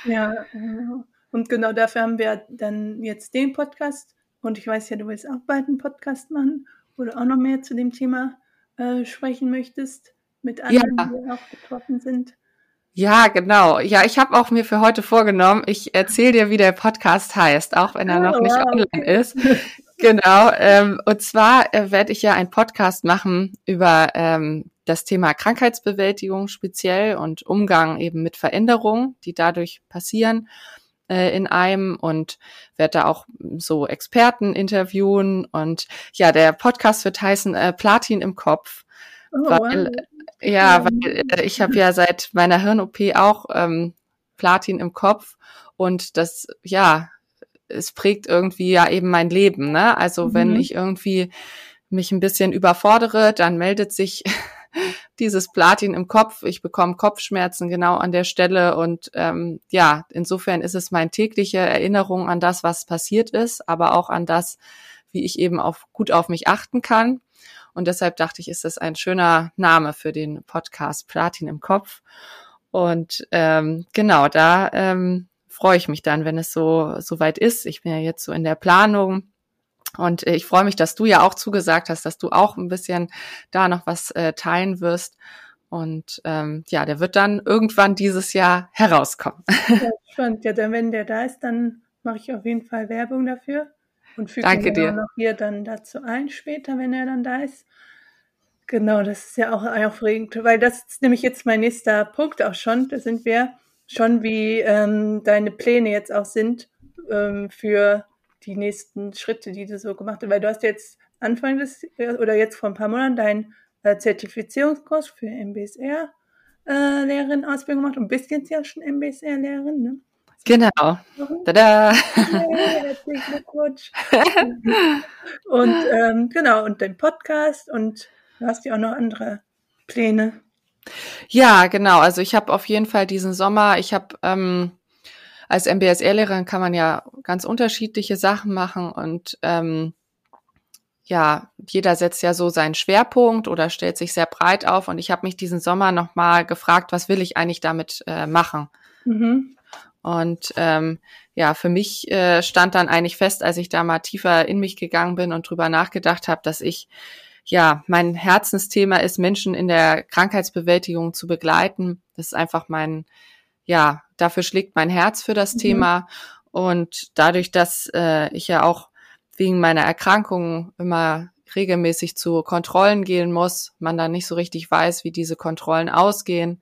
ja, und genau dafür haben wir dann jetzt den Podcast und ich weiß ja, du willst auch bald einen Podcast machen, wo du auch noch mehr zu dem Thema äh, sprechen möchtest mit anderen, ja. die auch betroffen sind. Ja, genau. Ja, ich habe auch mir für heute vorgenommen, ich erzähle dir, wie der Podcast heißt, auch wenn er oh, noch nicht wow. online ist. genau. Ähm, und zwar äh, werde ich ja einen Podcast machen über ähm, das Thema Krankheitsbewältigung speziell und Umgang eben mit Veränderungen, die dadurch passieren äh, in einem und werde da auch so Experten interviewen und ja, der Podcast wird heißen äh, Platin im Kopf. Oh, weil, wow. Ja, weil äh, ich habe ja seit meiner Hirn-OP auch ähm, Platin im Kopf und das, ja, es prägt irgendwie ja eben mein Leben. Ne? Also mhm. wenn ich irgendwie mich ein bisschen überfordere, dann meldet sich dieses Platin im Kopf. Ich bekomme Kopfschmerzen genau an der Stelle und ähm, ja, insofern ist es meine tägliche Erinnerung an das, was passiert ist, aber auch an das, wie ich eben auf, gut auf mich achten kann. Und deshalb dachte ich, ist das ein schöner Name für den Podcast Platin im Kopf. Und ähm, genau, da ähm, freue ich mich dann, wenn es so so weit ist. Ich bin ja jetzt so in der Planung und äh, ich freue mich, dass du ja auch zugesagt hast, dass du auch ein bisschen da noch was äh, teilen wirst. Und ähm, ja, der wird dann irgendwann dieses Jahr herauskommen. Ja, spannend. Ja, dann, wenn der da ist, dann mache ich auf jeden Fall Werbung dafür und füge Danke dir. noch hier dann dazu ein später, wenn er dann da ist. Genau, das ist ja auch aufregend, weil das ist nämlich jetzt mein nächster Punkt auch schon. Da sind wir schon, wie ähm, deine Pläne jetzt auch sind ähm, für die nächsten Schritte, die du so gemacht hast? Weil du hast jetzt Anfang des äh, oder jetzt vor ein paar Monaten deinen äh, Zertifizierungskurs für MBSR äh, Lehrerin Ausbildung gemacht und bist jetzt ja schon MBSR Lehrerin, ne? Genau. Tada! Herzlichen Glückwunsch. und ähm, genau, und dein Podcast und du hast ja auch noch andere Pläne. Ja, genau. Also ich habe auf jeden Fall diesen Sommer, ich habe ähm, als MBSR-Lehrerin kann man ja ganz unterschiedliche Sachen machen und ähm, ja, jeder setzt ja so seinen Schwerpunkt oder stellt sich sehr breit auf. Und ich habe mich diesen Sommer nochmal gefragt, was will ich eigentlich damit äh, machen? Mhm. Und ähm, ja, für mich äh, stand dann eigentlich fest, als ich da mal tiefer in mich gegangen bin und drüber nachgedacht habe, dass ich ja, mein Herzensthema ist, Menschen in der Krankheitsbewältigung zu begleiten. Das ist einfach mein, ja, dafür schlägt mein Herz für das mhm. Thema. Und dadurch, dass äh, ich ja auch wegen meiner Erkrankung immer regelmäßig zu Kontrollen gehen muss, man dann nicht so richtig weiß, wie diese Kontrollen ausgehen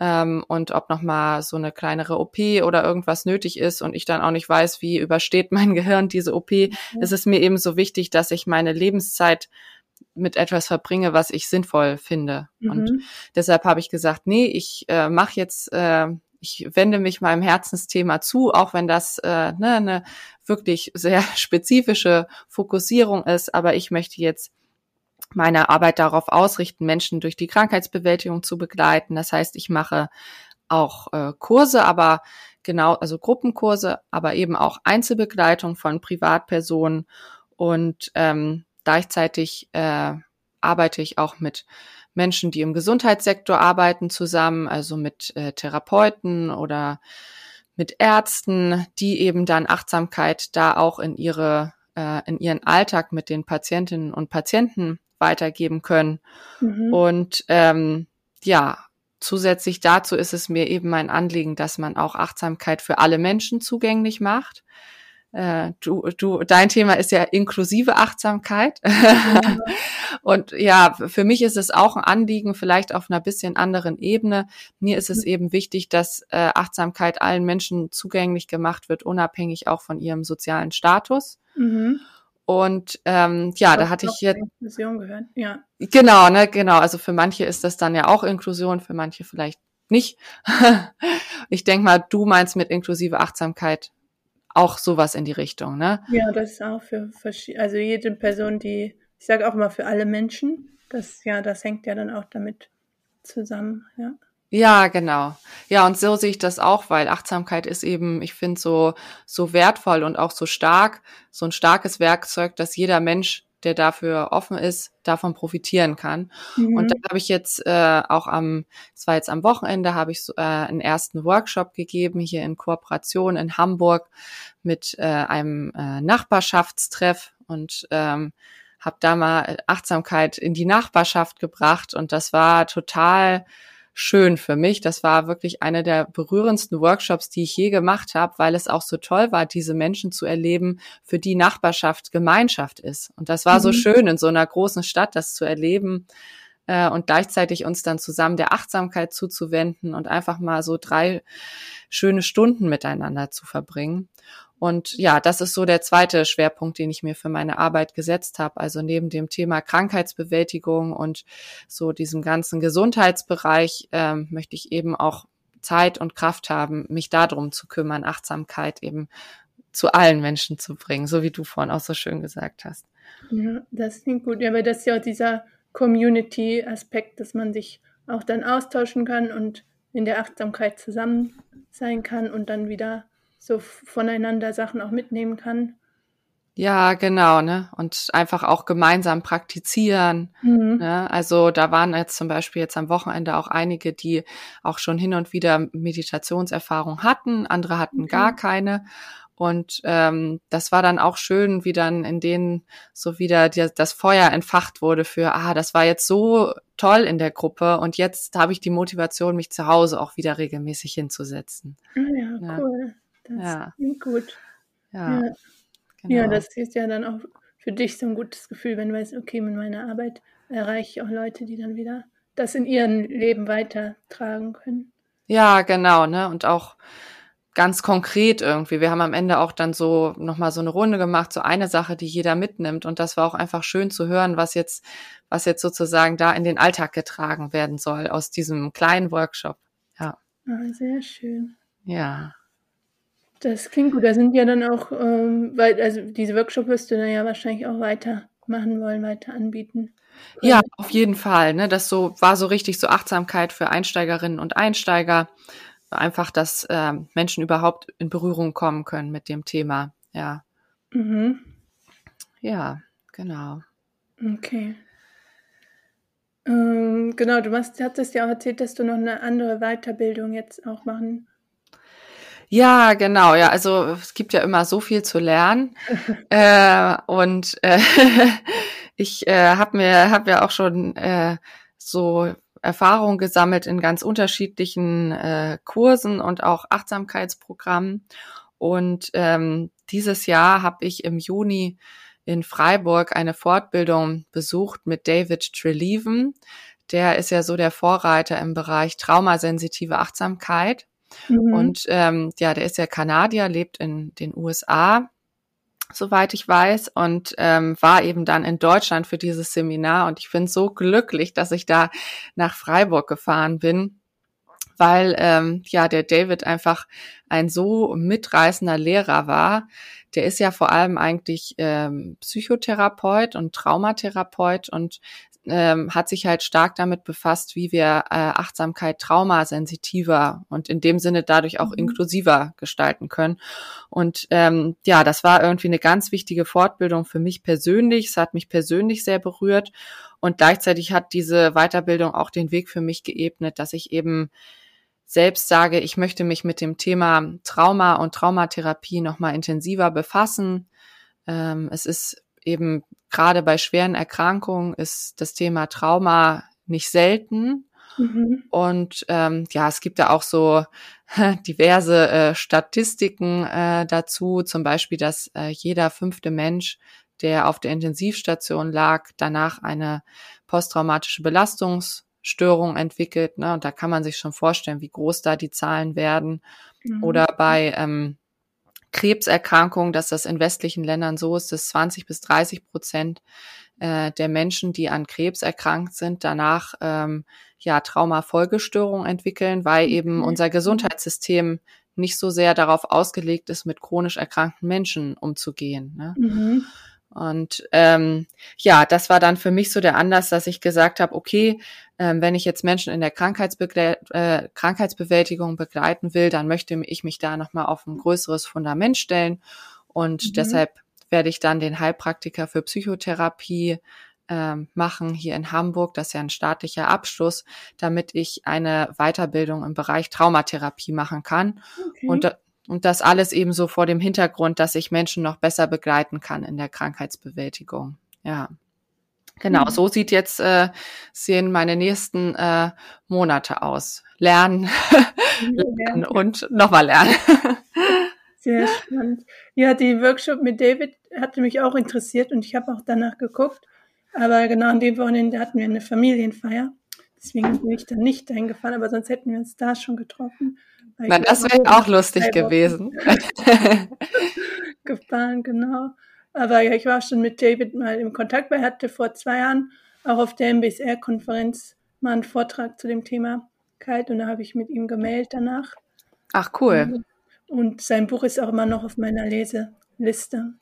ähm, und ob noch mal so eine kleinere OP oder irgendwas nötig ist und ich dann auch nicht weiß, wie übersteht mein Gehirn diese OP, mhm. ist es mir eben so wichtig, dass ich meine Lebenszeit mit etwas verbringe, was ich sinnvoll finde. Mhm. Und deshalb habe ich gesagt, nee, ich äh, mache jetzt äh, ich wende mich meinem Herzensthema zu, auch wenn das äh, ne, eine wirklich sehr spezifische Fokussierung ist. Aber ich möchte jetzt meine Arbeit darauf ausrichten, Menschen durch die Krankheitsbewältigung zu begleiten. Das heißt, ich mache auch äh, Kurse, aber genau, also Gruppenkurse, aber eben auch Einzelbegleitung von Privatpersonen und ähm, gleichzeitig äh, arbeite ich auch mit Menschen, die im Gesundheitssektor arbeiten, zusammen, also mit äh, Therapeuten oder mit Ärzten, die eben dann Achtsamkeit da auch in ihre äh, in ihren Alltag mit den Patientinnen und Patienten weitergeben können. Mhm. Und ähm, ja, zusätzlich dazu ist es mir eben mein Anliegen, dass man auch Achtsamkeit für alle Menschen zugänglich macht du, du, dein Thema ist ja inklusive Achtsamkeit. Ja. und ja, für mich ist es auch ein Anliegen, vielleicht auf einer bisschen anderen Ebene. Mir ist es mhm. eben wichtig, dass äh, Achtsamkeit allen Menschen zugänglich gemacht wird, unabhängig auch von ihrem sozialen Status. Mhm. Und ähm, ja, da hatte ich jetzt Inklusion gehört, ja. Genau, ne, genau. Also für manche ist das dann ja auch Inklusion, für manche vielleicht nicht. ich denke mal, du meinst mit inklusive Achtsamkeit auch sowas in die Richtung, ne? Ja, das ist auch für verschiedene, also jede Person, die, ich sage auch mal für alle Menschen, das ja, das hängt ja dann auch damit zusammen, ja. Ja, genau. Ja, und so sehe ich das auch, weil Achtsamkeit ist eben, ich finde, so, so wertvoll und auch so stark, so ein starkes Werkzeug, dass jeder Mensch, der dafür offen ist, davon profitieren kann. Mhm. Und da habe ich jetzt äh, auch am, es war jetzt am Wochenende, habe ich so, äh, einen ersten Workshop gegeben, hier in Kooperation in Hamburg mit äh, einem äh, Nachbarschaftstreff und ähm, habe da mal Achtsamkeit in die Nachbarschaft gebracht und das war total schön für mich. Das war wirklich eine der berührendsten Workshops, die ich je gemacht habe, weil es auch so toll war, diese Menschen zu erleben, für die Nachbarschaft Gemeinschaft ist. Und das war mhm. so schön, in so einer großen Stadt das zu erleben äh, und gleichzeitig uns dann zusammen der Achtsamkeit zuzuwenden und einfach mal so drei schöne Stunden miteinander zu verbringen. Und ja, das ist so der zweite Schwerpunkt, den ich mir für meine Arbeit gesetzt habe. Also neben dem Thema Krankheitsbewältigung und so diesem ganzen Gesundheitsbereich ähm, möchte ich eben auch Zeit und Kraft haben, mich darum zu kümmern, Achtsamkeit eben zu allen Menschen zu bringen, so wie du vorhin auch so schön gesagt hast. Ja, das klingt gut. Ja, weil das ist ja auch dieser Community-Aspekt, dass man sich auch dann austauschen kann und in der Achtsamkeit zusammen sein kann und dann wieder so voneinander Sachen auch mitnehmen kann. Ja, genau, ne? Und einfach auch gemeinsam praktizieren. Mhm. Ne? Also da waren jetzt zum Beispiel jetzt am Wochenende auch einige, die auch schon hin und wieder Meditationserfahrung hatten, andere hatten mhm. gar keine. Und ähm, das war dann auch schön, wie dann in denen so wieder die, das Feuer entfacht wurde für, ah, das war jetzt so toll in der Gruppe und jetzt habe ich die Motivation, mich zu Hause auch wieder regelmäßig hinzusetzen. Ah ja, ja. cool. Das ja. klingt gut. Ja. Ja. Genau. ja, das ist ja dann auch für dich so ein gutes Gefühl, wenn du weißt, okay, mit meiner Arbeit erreiche ich auch Leute, die dann wieder das in ihrem Leben weitertragen können. Ja, genau, ne? Und auch ganz konkret irgendwie. Wir haben am Ende auch dann so nochmal so eine Runde gemacht, so eine Sache, die jeder mitnimmt. Und das war auch einfach schön zu hören, was jetzt, was jetzt sozusagen da in den Alltag getragen werden soll aus diesem kleinen Workshop. Ja. Ah, sehr schön. Ja. Das klingt gut. Da sind ja dann auch, ähm, weil, also diese Workshop wirst du dann ja wahrscheinlich auch weiter machen wollen, weiter anbieten. Ja, auf jeden Fall. Ne? Das so war so richtig so Achtsamkeit für Einsteigerinnen und Einsteiger. Einfach, dass äh, Menschen überhaupt in Berührung kommen können mit dem Thema. Ja. Mhm. Ja, genau. Okay. Ähm, genau, du hast, hattest ja auch erzählt, dass du noch eine andere Weiterbildung jetzt auch machen ja, genau, ja. Also es gibt ja immer so viel zu lernen. äh, und äh, ich äh, habe mir hab ja auch schon äh, so Erfahrung gesammelt in ganz unterschiedlichen äh, Kursen und auch Achtsamkeitsprogrammen. Und ähm, dieses Jahr habe ich im Juni in Freiburg eine Fortbildung besucht mit David Treleaven. Der ist ja so der Vorreiter im Bereich traumasensitive Achtsamkeit. Mhm. Und ähm, ja, der ist ja Kanadier, lebt in den USA, soweit ich weiß, und ähm, war eben dann in Deutschland für dieses Seminar. Und ich bin so glücklich, dass ich da nach Freiburg gefahren bin, weil ähm, ja der David einfach ein so mitreißender Lehrer war. Der ist ja vor allem eigentlich ähm, Psychotherapeut und Traumatherapeut und ähm, hat sich halt stark damit befasst, wie wir äh, Achtsamkeit traumasensitiver und in dem Sinne dadurch auch mhm. inklusiver gestalten können. Und ähm, ja, das war irgendwie eine ganz wichtige Fortbildung für mich persönlich. Es hat mich persönlich sehr berührt und gleichzeitig hat diese Weiterbildung auch den Weg für mich geebnet, dass ich eben selbst sage, ich möchte mich mit dem Thema Trauma und Traumatherapie nochmal intensiver befassen. Ähm, es ist eben gerade bei schweren Erkrankungen ist das Thema Trauma nicht selten. Mhm. Und ähm, ja, es gibt ja auch so diverse äh, Statistiken äh, dazu, zum Beispiel, dass äh, jeder fünfte Mensch, der auf der Intensivstation lag, danach eine posttraumatische Belastungsstörung entwickelt. Ne? Und da kann man sich schon vorstellen, wie groß da die Zahlen werden. Mhm. Oder bei ähm, Krebserkrankung, dass das in westlichen Ländern so ist, dass 20 bis 30 Prozent äh, der Menschen, die an Krebs erkrankt sind, danach ähm, ja Traumafolgestörungen entwickeln, weil eben unser Gesundheitssystem nicht so sehr darauf ausgelegt ist, mit chronisch erkrankten Menschen umzugehen. Ne? Mhm. Und ähm, ja, das war dann für mich so der Anlass, dass ich gesagt habe, okay, ähm, wenn ich jetzt Menschen in der Krankheitsbegle äh, Krankheitsbewältigung begleiten will, dann möchte ich mich da nochmal auf ein größeres Fundament stellen. Und mhm. deshalb werde ich dann den Heilpraktiker für Psychotherapie ähm, machen hier in Hamburg. Das ist ja ein staatlicher Abschluss, damit ich eine Weiterbildung im Bereich Traumatherapie machen kann. Okay. Und und das alles eben so vor dem Hintergrund, dass ich Menschen noch besser begleiten kann in der Krankheitsbewältigung. Ja. Genau, mhm. so sieht jetzt, äh, sehen meine nächsten äh, Monate aus. Lernen, lernen und nochmal lernen. Sehr spannend. Ja, die Workshop mit David hatte mich auch interessiert und ich habe auch danach geguckt. Aber genau an dem Wochenende hatten wir eine Familienfeier. Deswegen bin ich da nicht eingefallen, aber sonst hätten wir uns da schon getroffen. Na, das wäre auch lustig gewesen. gefahren, genau. Aber ja, ich war schon mit David mal im Kontakt, weil er hatte vor zwei Jahren auch auf der MBSR-Konferenz mal einen Vortrag zu dem Thema Kalt und da habe ich mit ihm gemeldet danach. Ach, cool. Und sein Buch ist auch immer noch auf meiner Leseliste.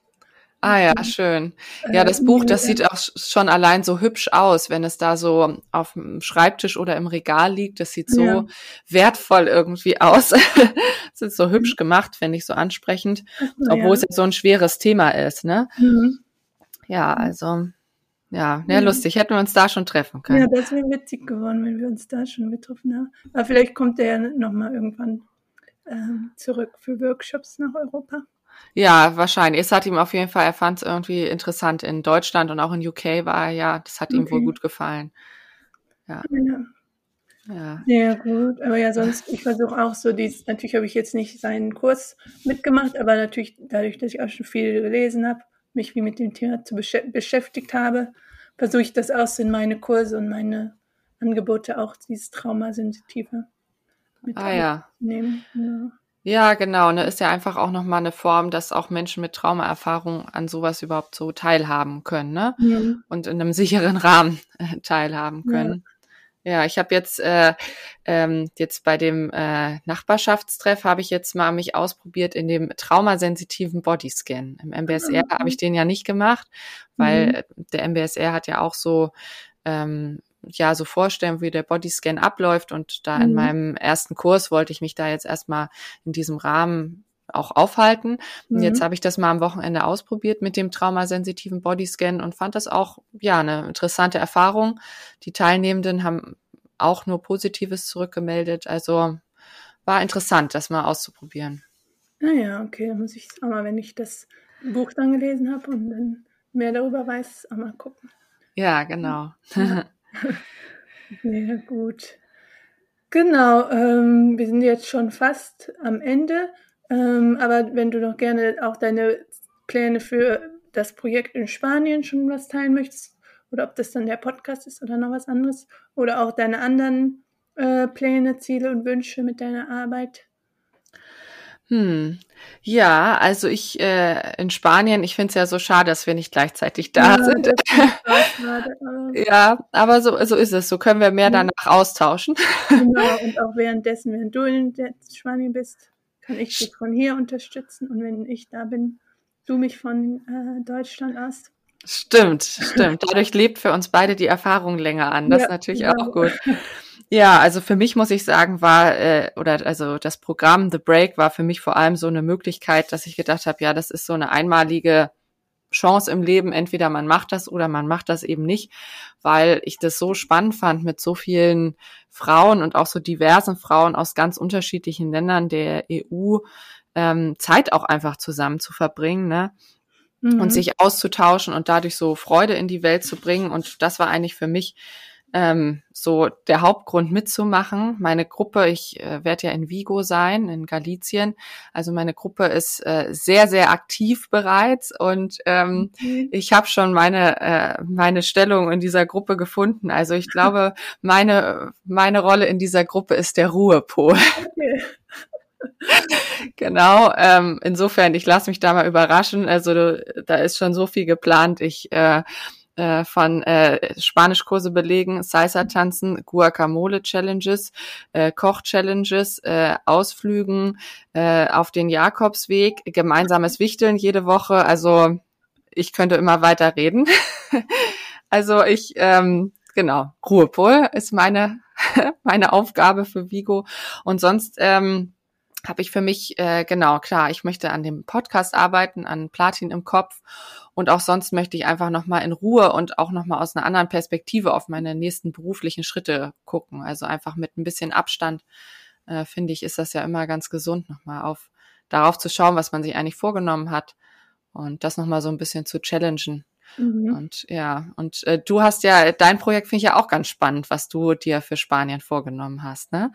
Ah ja, mhm. schön. Ja, das Buch, das sieht auch schon allein so hübsch aus, wenn es da so auf dem Schreibtisch oder im Regal liegt. Das sieht so ja. wertvoll irgendwie aus. Es ist so hübsch gemacht, finde ich so ansprechend, oh, obwohl ja. es so ein schweres Thema ist, ne? Mhm. Ja, also ja, ja, lustig. Hätten wir uns da schon treffen können. Ja, das wäre witzig geworden, wenn wir uns da schon getroffen haben. Aber vielleicht kommt er ja nochmal irgendwann ähm, zurück für Workshops nach Europa. Ja, wahrscheinlich. Es hat ihm auf jeden Fall, er fand es irgendwie interessant in Deutschland und auch in UK war er ja, das hat okay. ihm wohl gut gefallen. Ja. ja. Ja. ja, gut. Aber ja, sonst, ich versuche auch so, dies, natürlich habe ich jetzt nicht seinen Kurs mitgemacht, aber natürlich dadurch, dass ich auch schon viel gelesen habe, mich wie mit dem Thema zu besch beschäftigt habe, versuche ich das auch so in meine Kurse und meine Angebote auch dieses Traumasensitive mit ah, ja. nehmen. Ja. Ja, genau. Ne, ist ja einfach auch nochmal eine Form, dass auch Menschen mit Traumaerfahrung an sowas überhaupt so teilhaben können, ne? Mhm. Und in einem sicheren Rahmen äh, teilhaben können. Ja, ja ich habe jetzt äh, ähm, jetzt bei dem äh, Nachbarschaftstreff habe ich jetzt mal mich ausprobiert in dem traumasensitiven Bodyscan. Im MBSR mhm. habe ich den ja nicht gemacht, weil mhm. der MBSR hat ja auch so ähm, ja so vorstellen, wie der Bodyscan abläuft. Und da mhm. in meinem ersten Kurs wollte ich mich da jetzt erstmal in diesem Rahmen auch aufhalten. Mhm. Jetzt habe ich das mal am Wochenende ausprobiert mit dem traumasensitiven Bodyscan und fand das auch ja eine interessante Erfahrung. Die Teilnehmenden haben auch nur Positives zurückgemeldet. Also war interessant, das mal auszuprobieren. Ah ja, okay, dann muss ich auch mal, wenn ich das Buch dann gelesen habe und dann mehr darüber weiß, auch mal gucken. Ja, genau. Ja. Ja, gut. Genau, ähm, wir sind jetzt schon fast am Ende, ähm, aber wenn du noch gerne auch deine Pläne für das Projekt in Spanien schon was teilen möchtest, oder ob das dann der Podcast ist oder noch was anderes, oder auch deine anderen äh, Pläne, Ziele und Wünsche mit deiner Arbeit, hm. Ja, also ich äh, in Spanien, ich finde es ja so schade, dass wir nicht gleichzeitig da ja, sind. Ja, aber so, so ist es. So können wir mehr danach austauschen. Genau, und auch währenddessen, wenn du in Spanien bist, kann ich dich von hier unterstützen. Und wenn ich da bin, du mich von äh, Deutschland aus. Stimmt, stimmt. Dadurch lebt für uns beide die Erfahrung länger an. Das ja, ist natürlich genau. auch gut. Ja, also für mich muss ich sagen, war, äh, oder also das Programm The Break war für mich vor allem so eine Möglichkeit, dass ich gedacht habe, ja, das ist so eine einmalige Chance im Leben. Entweder man macht das oder man macht das eben nicht, weil ich das so spannend fand, mit so vielen Frauen und auch so diversen Frauen aus ganz unterschiedlichen Ländern der EU ähm, Zeit auch einfach zusammen zu verbringen, ne? Mhm. Und sich auszutauschen und dadurch so Freude in die Welt zu bringen. Und das war eigentlich für mich ähm, so der Hauptgrund mitzumachen. Meine Gruppe, ich äh, werde ja in Vigo sein, in Galizien. Also meine Gruppe ist äh, sehr, sehr aktiv bereits und ähm, mhm. ich habe schon meine, äh, meine Stellung in dieser Gruppe gefunden. Also ich glaube, meine, meine Rolle in dieser Gruppe ist der Ruhepol. Okay. Genau, ähm, insofern, ich lasse mich da mal überraschen. Also da ist schon so viel geplant. Ich äh, äh, von äh, Spanischkurse belegen, Salsa tanzen, Guacamole Challenges, äh, Koch Challenges, äh, Ausflügen äh, auf den Jakobsweg, gemeinsames Wichteln jede Woche. Also ich könnte immer weiter reden. also ich ähm, genau Ruhepol ist meine meine Aufgabe für Vigo und sonst ähm, habe ich für mich, äh, genau, klar, ich möchte an dem Podcast arbeiten, an Platin im Kopf und auch sonst möchte ich einfach nochmal in Ruhe und auch nochmal aus einer anderen Perspektive auf meine nächsten beruflichen Schritte gucken. Also einfach mit ein bisschen Abstand, äh, finde ich, ist das ja immer ganz gesund, nochmal auf darauf zu schauen, was man sich eigentlich vorgenommen hat und das nochmal so ein bisschen zu challengen. Mhm. Und ja, und äh, du hast ja, dein Projekt finde ich ja auch ganz spannend, was du dir für Spanien vorgenommen hast, ne?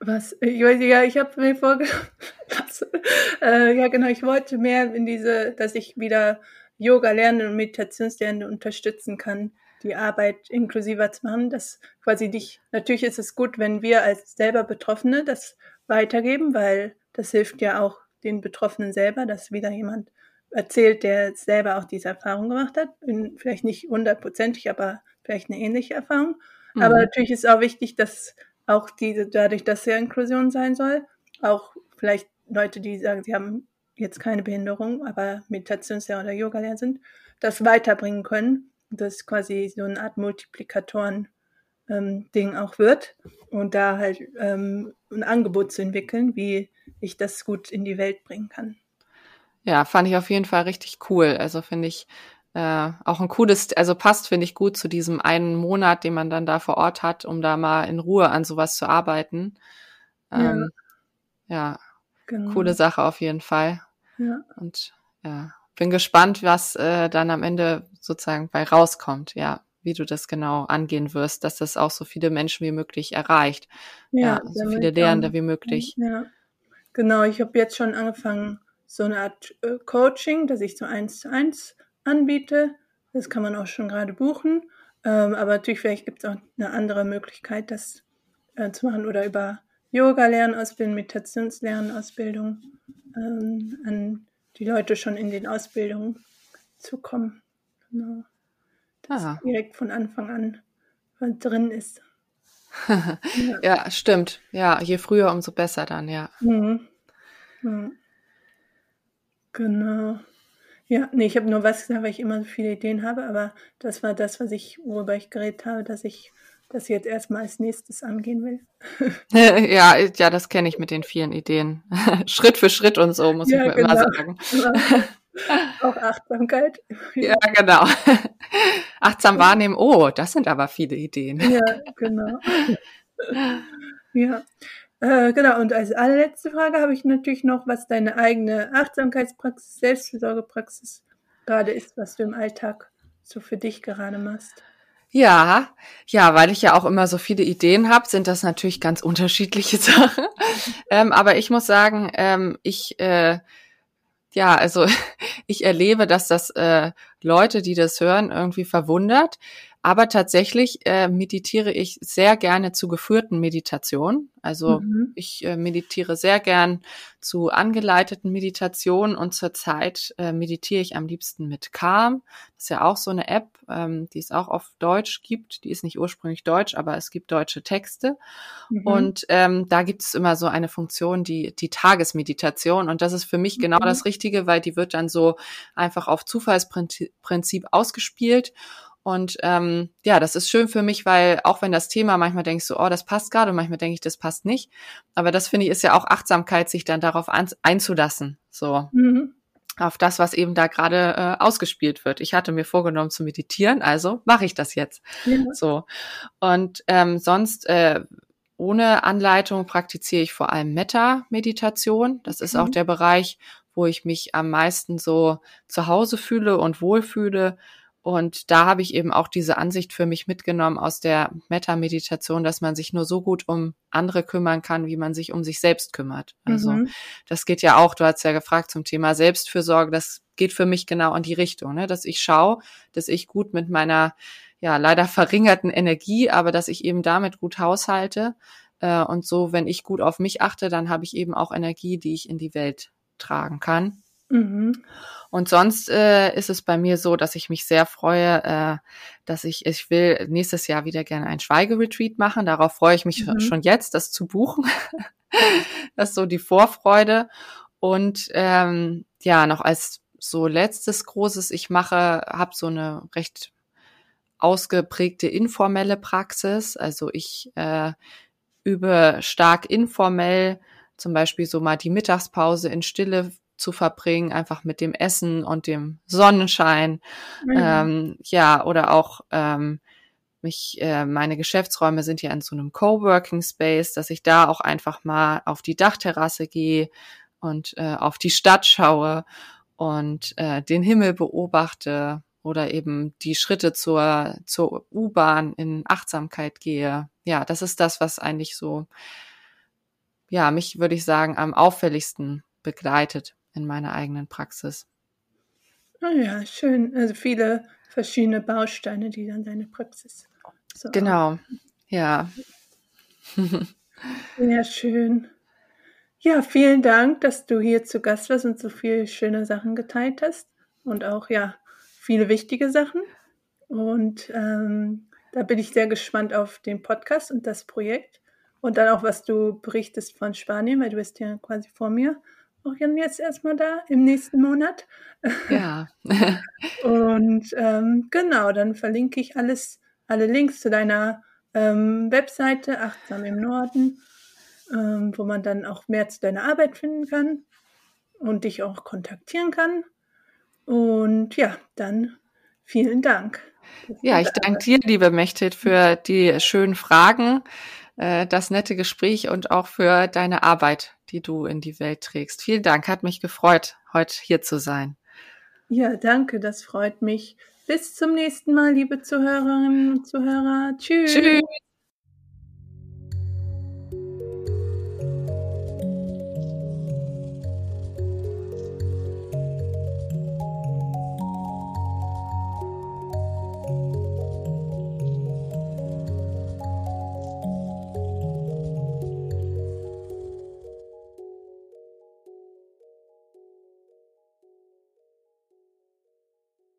Was? Ich weiß ja, ich habe mir vorgenommen, äh, ja genau, ich wollte mehr in diese, dass ich wieder Yoga lernen und Meditationslernen unterstützen kann, die Arbeit inklusiver zu machen, dass quasi dich, natürlich ist es gut, wenn wir als selber Betroffene das weitergeben, weil das hilft ja auch den Betroffenen selber, dass wieder jemand erzählt, der selber auch diese Erfahrung gemacht hat. Vielleicht nicht hundertprozentig, aber vielleicht eine ähnliche Erfahrung. Mhm. Aber natürlich ist auch wichtig, dass auch diese, dadurch, dass ja Inklusion sein soll, auch vielleicht Leute, die sagen, sie haben jetzt keine Behinderung, aber Meditationslehrer oder Yoga-Lehrer sind, das weiterbringen können. Das quasi so eine Art Multiplikatoren ähm, Ding auch wird und da halt ähm, ein Angebot zu entwickeln, wie ich das gut in die Welt bringen kann. Ja, fand ich auf jeden Fall richtig cool. Also finde ich äh, auch ein cooles, also passt, finde ich, gut zu diesem einen Monat, den man dann da vor Ort hat, um da mal in Ruhe an sowas zu arbeiten. Ähm, ja, ja genau. coole Sache auf jeden Fall. Ja. Und ja, bin gespannt, was äh, dann am Ende sozusagen bei rauskommt, ja, wie du das genau angehen wirst, dass das auch so viele Menschen wie möglich erreicht. Ja, ja so viele Lehrende wie möglich. Ja, genau. Ich habe jetzt schon angefangen, so eine Art äh, Coaching, dass ich so eins zu eins anbiete. Das kann man auch schon gerade buchen. Ähm, aber natürlich, vielleicht gibt es auch eine andere Möglichkeit, das äh, zu machen oder über Yoga-Lernausbildung, Meditationslernausbildung ähm, an die Leute schon in den Ausbildungen zu kommen. Genau. Das ah. direkt von Anfang an drin ist. ja. ja. stimmt. Ja, je früher, umso besser dann, ja. Mhm. ja. Genau. Ja, nee, ich habe nur was gesagt, weil ich immer so viele Ideen habe, aber das war das, was ich, worüber ich geredet habe, dass ich das jetzt erstmal als nächstes angehen will. ja, ja, das kenne ich mit den vielen Ideen. Schritt für Schritt und so, muss ja, ich genau. immer sagen. Auch Achtsamkeit. ja, genau. Achtsam wahrnehmen, oh, das sind aber viele Ideen. ja, genau. Ja. Äh, genau, und als allerletzte Frage habe ich natürlich noch, was deine eigene Achtsamkeitspraxis, Selbstfürsorgepraxis gerade ist, was du im Alltag so für dich gerade machst. Ja, ja, weil ich ja auch immer so viele Ideen habe, sind das natürlich ganz unterschiedliche Sachen. ähm, aber ich muss sagen, ähm, ich äh, ja, also ich erlebe, dass das äh, Leute, die das hören, irgendwie verwundert. Aber tatsächlich äh, meditiere ich sehr gerne zu geführten Meditationen. Also mhm. ich äh, meditiere sehr gern zu angeleiteten Meditationen und zurzeit äh, meditiere ich am liebsten mit Calm. Das ist ja auch so eine App, ähm, die es auch auf Deutsch gibt. Die ist nicht ursprünglich deutsch, aber es gibt deutsche Texte. Mhm. Und ähm, da gibt es immer so eine Funktion, die, die Tagesmeditation. Und das ist für mich genau mhm. das Richtige, weil die wird dann so einfach auf Zufallsprinzip ausgespielt. Und ähm, ja, das ist schön für mich, weil auch wenn das Thema manchmal denkst du, oh, das passt gerade, und manchmal denke ich, das passt nicht. Aber das finde ich ist ja auch Achtsamkeit, sich dann darauf einzulassen. So. Mhm. Auf das, was eben da gerade äh, ausgespielt wird. Ich hatte mir vorgenommen zu meditieren, also mache ich das jetzt. Ja. So. Und ähm, sonst äh, ohne Anleitung praktiziere ich vor allem Metta-Meditation. Das ist mhm. auch der Bereich, wo ich mich am meisten so zu Hause fühle und wohlfühle und da habe ich eben auch diese Ansicht für mich mitgenommen aus der Meta-Meditation, dass man sich nur so gut um andere kümmern kann, wie man sich um sich selbst kümmert. Also mhm. das geht ja auch, du hast ja gefragt zum Thema Selbstfürsorge, das geht für mich genau in die Richtung, ne? dass ich schaue, dass ich gut mit meiner ja leider verringerten Energie, aber dass ich eben damit gut haushalte. Äh, und so, wenn ich gut auf mich achte, dann habe ich eben auch Energie, die ich in die Welt tragen kann. Mhm. Und sonst äh, ist es bei mir so, dass ich mich sehr freue, äh, dass ich, ich will nächstes Jahr wieder gerne ein Schweigeretreat machen. Darauf freue ich mich mhm. schon jetzt, das zu buchen. das ist so die Vorfreude. Und ähm, ja, noch als so letztes Großes, ich mache, habe so eine recht ausgeprägte informelle Praxis. Also ich äh, übe stark informell, zum Beispiel so mal die Mittagspause in Stille zu verbringen, einfach mit dem Essen und dem Sonnenschein. Mhm. Ähm, ja, oder auch ähm, mich, äh, meine Geschäftsräume sind ja in so einem Coworking Space, dass ich da auch einfach mal auf die Dachterrasse gehe und äh, auf die Stadt schaue und äh, den Himmel beobachte oder eben die Schritte zur, zur U-Bahn in Achtsamkeit gehe. Ja, das ist das, was eigentlich so, ja, mich würde ich sagen, am auffälligsten begleitet in meiner eigenen Praxis. Oh ja, schön. Also viele verschiedene Bausteine, die dann deine Praxis. So genau, ja. Sehr schön. Ja, vielen Dank, dass du hier zu Gast warst und so viele schöne Sachen geteilt hast und auch ja viele wichtige Sachen. Und ähm, da bin ich sehr gespannt auf den Podcast und das Projekt und dann auch, was du berichtest von Spanien, weil du bist ja quasi vor mir auch jetzt erstmal da im nächsten Monat. Ja. und ähm, genau, dann verlinke ich alles, alle Links zu deiner ähm, Webseite Achtsam im Norden ähm, wo man dann auch mehr zu deiner Arbeit finden kann und dich auch kontaktieren kann. Und ja, dann vielen Dank. Ja, ich danke dir, liebe Mechtet, für die schönen Fragen, äh, das nette Gespräch und auch für deine Arbeit, die du in die Welt trägst. Vielen Dank, hat mich gefreut, heute hier zu sein. Ja, danke, das freut mich. Bis zum nächsten Mal, liebe Zuhörerinnen und Zuhörer. Tschüss. Tschüss.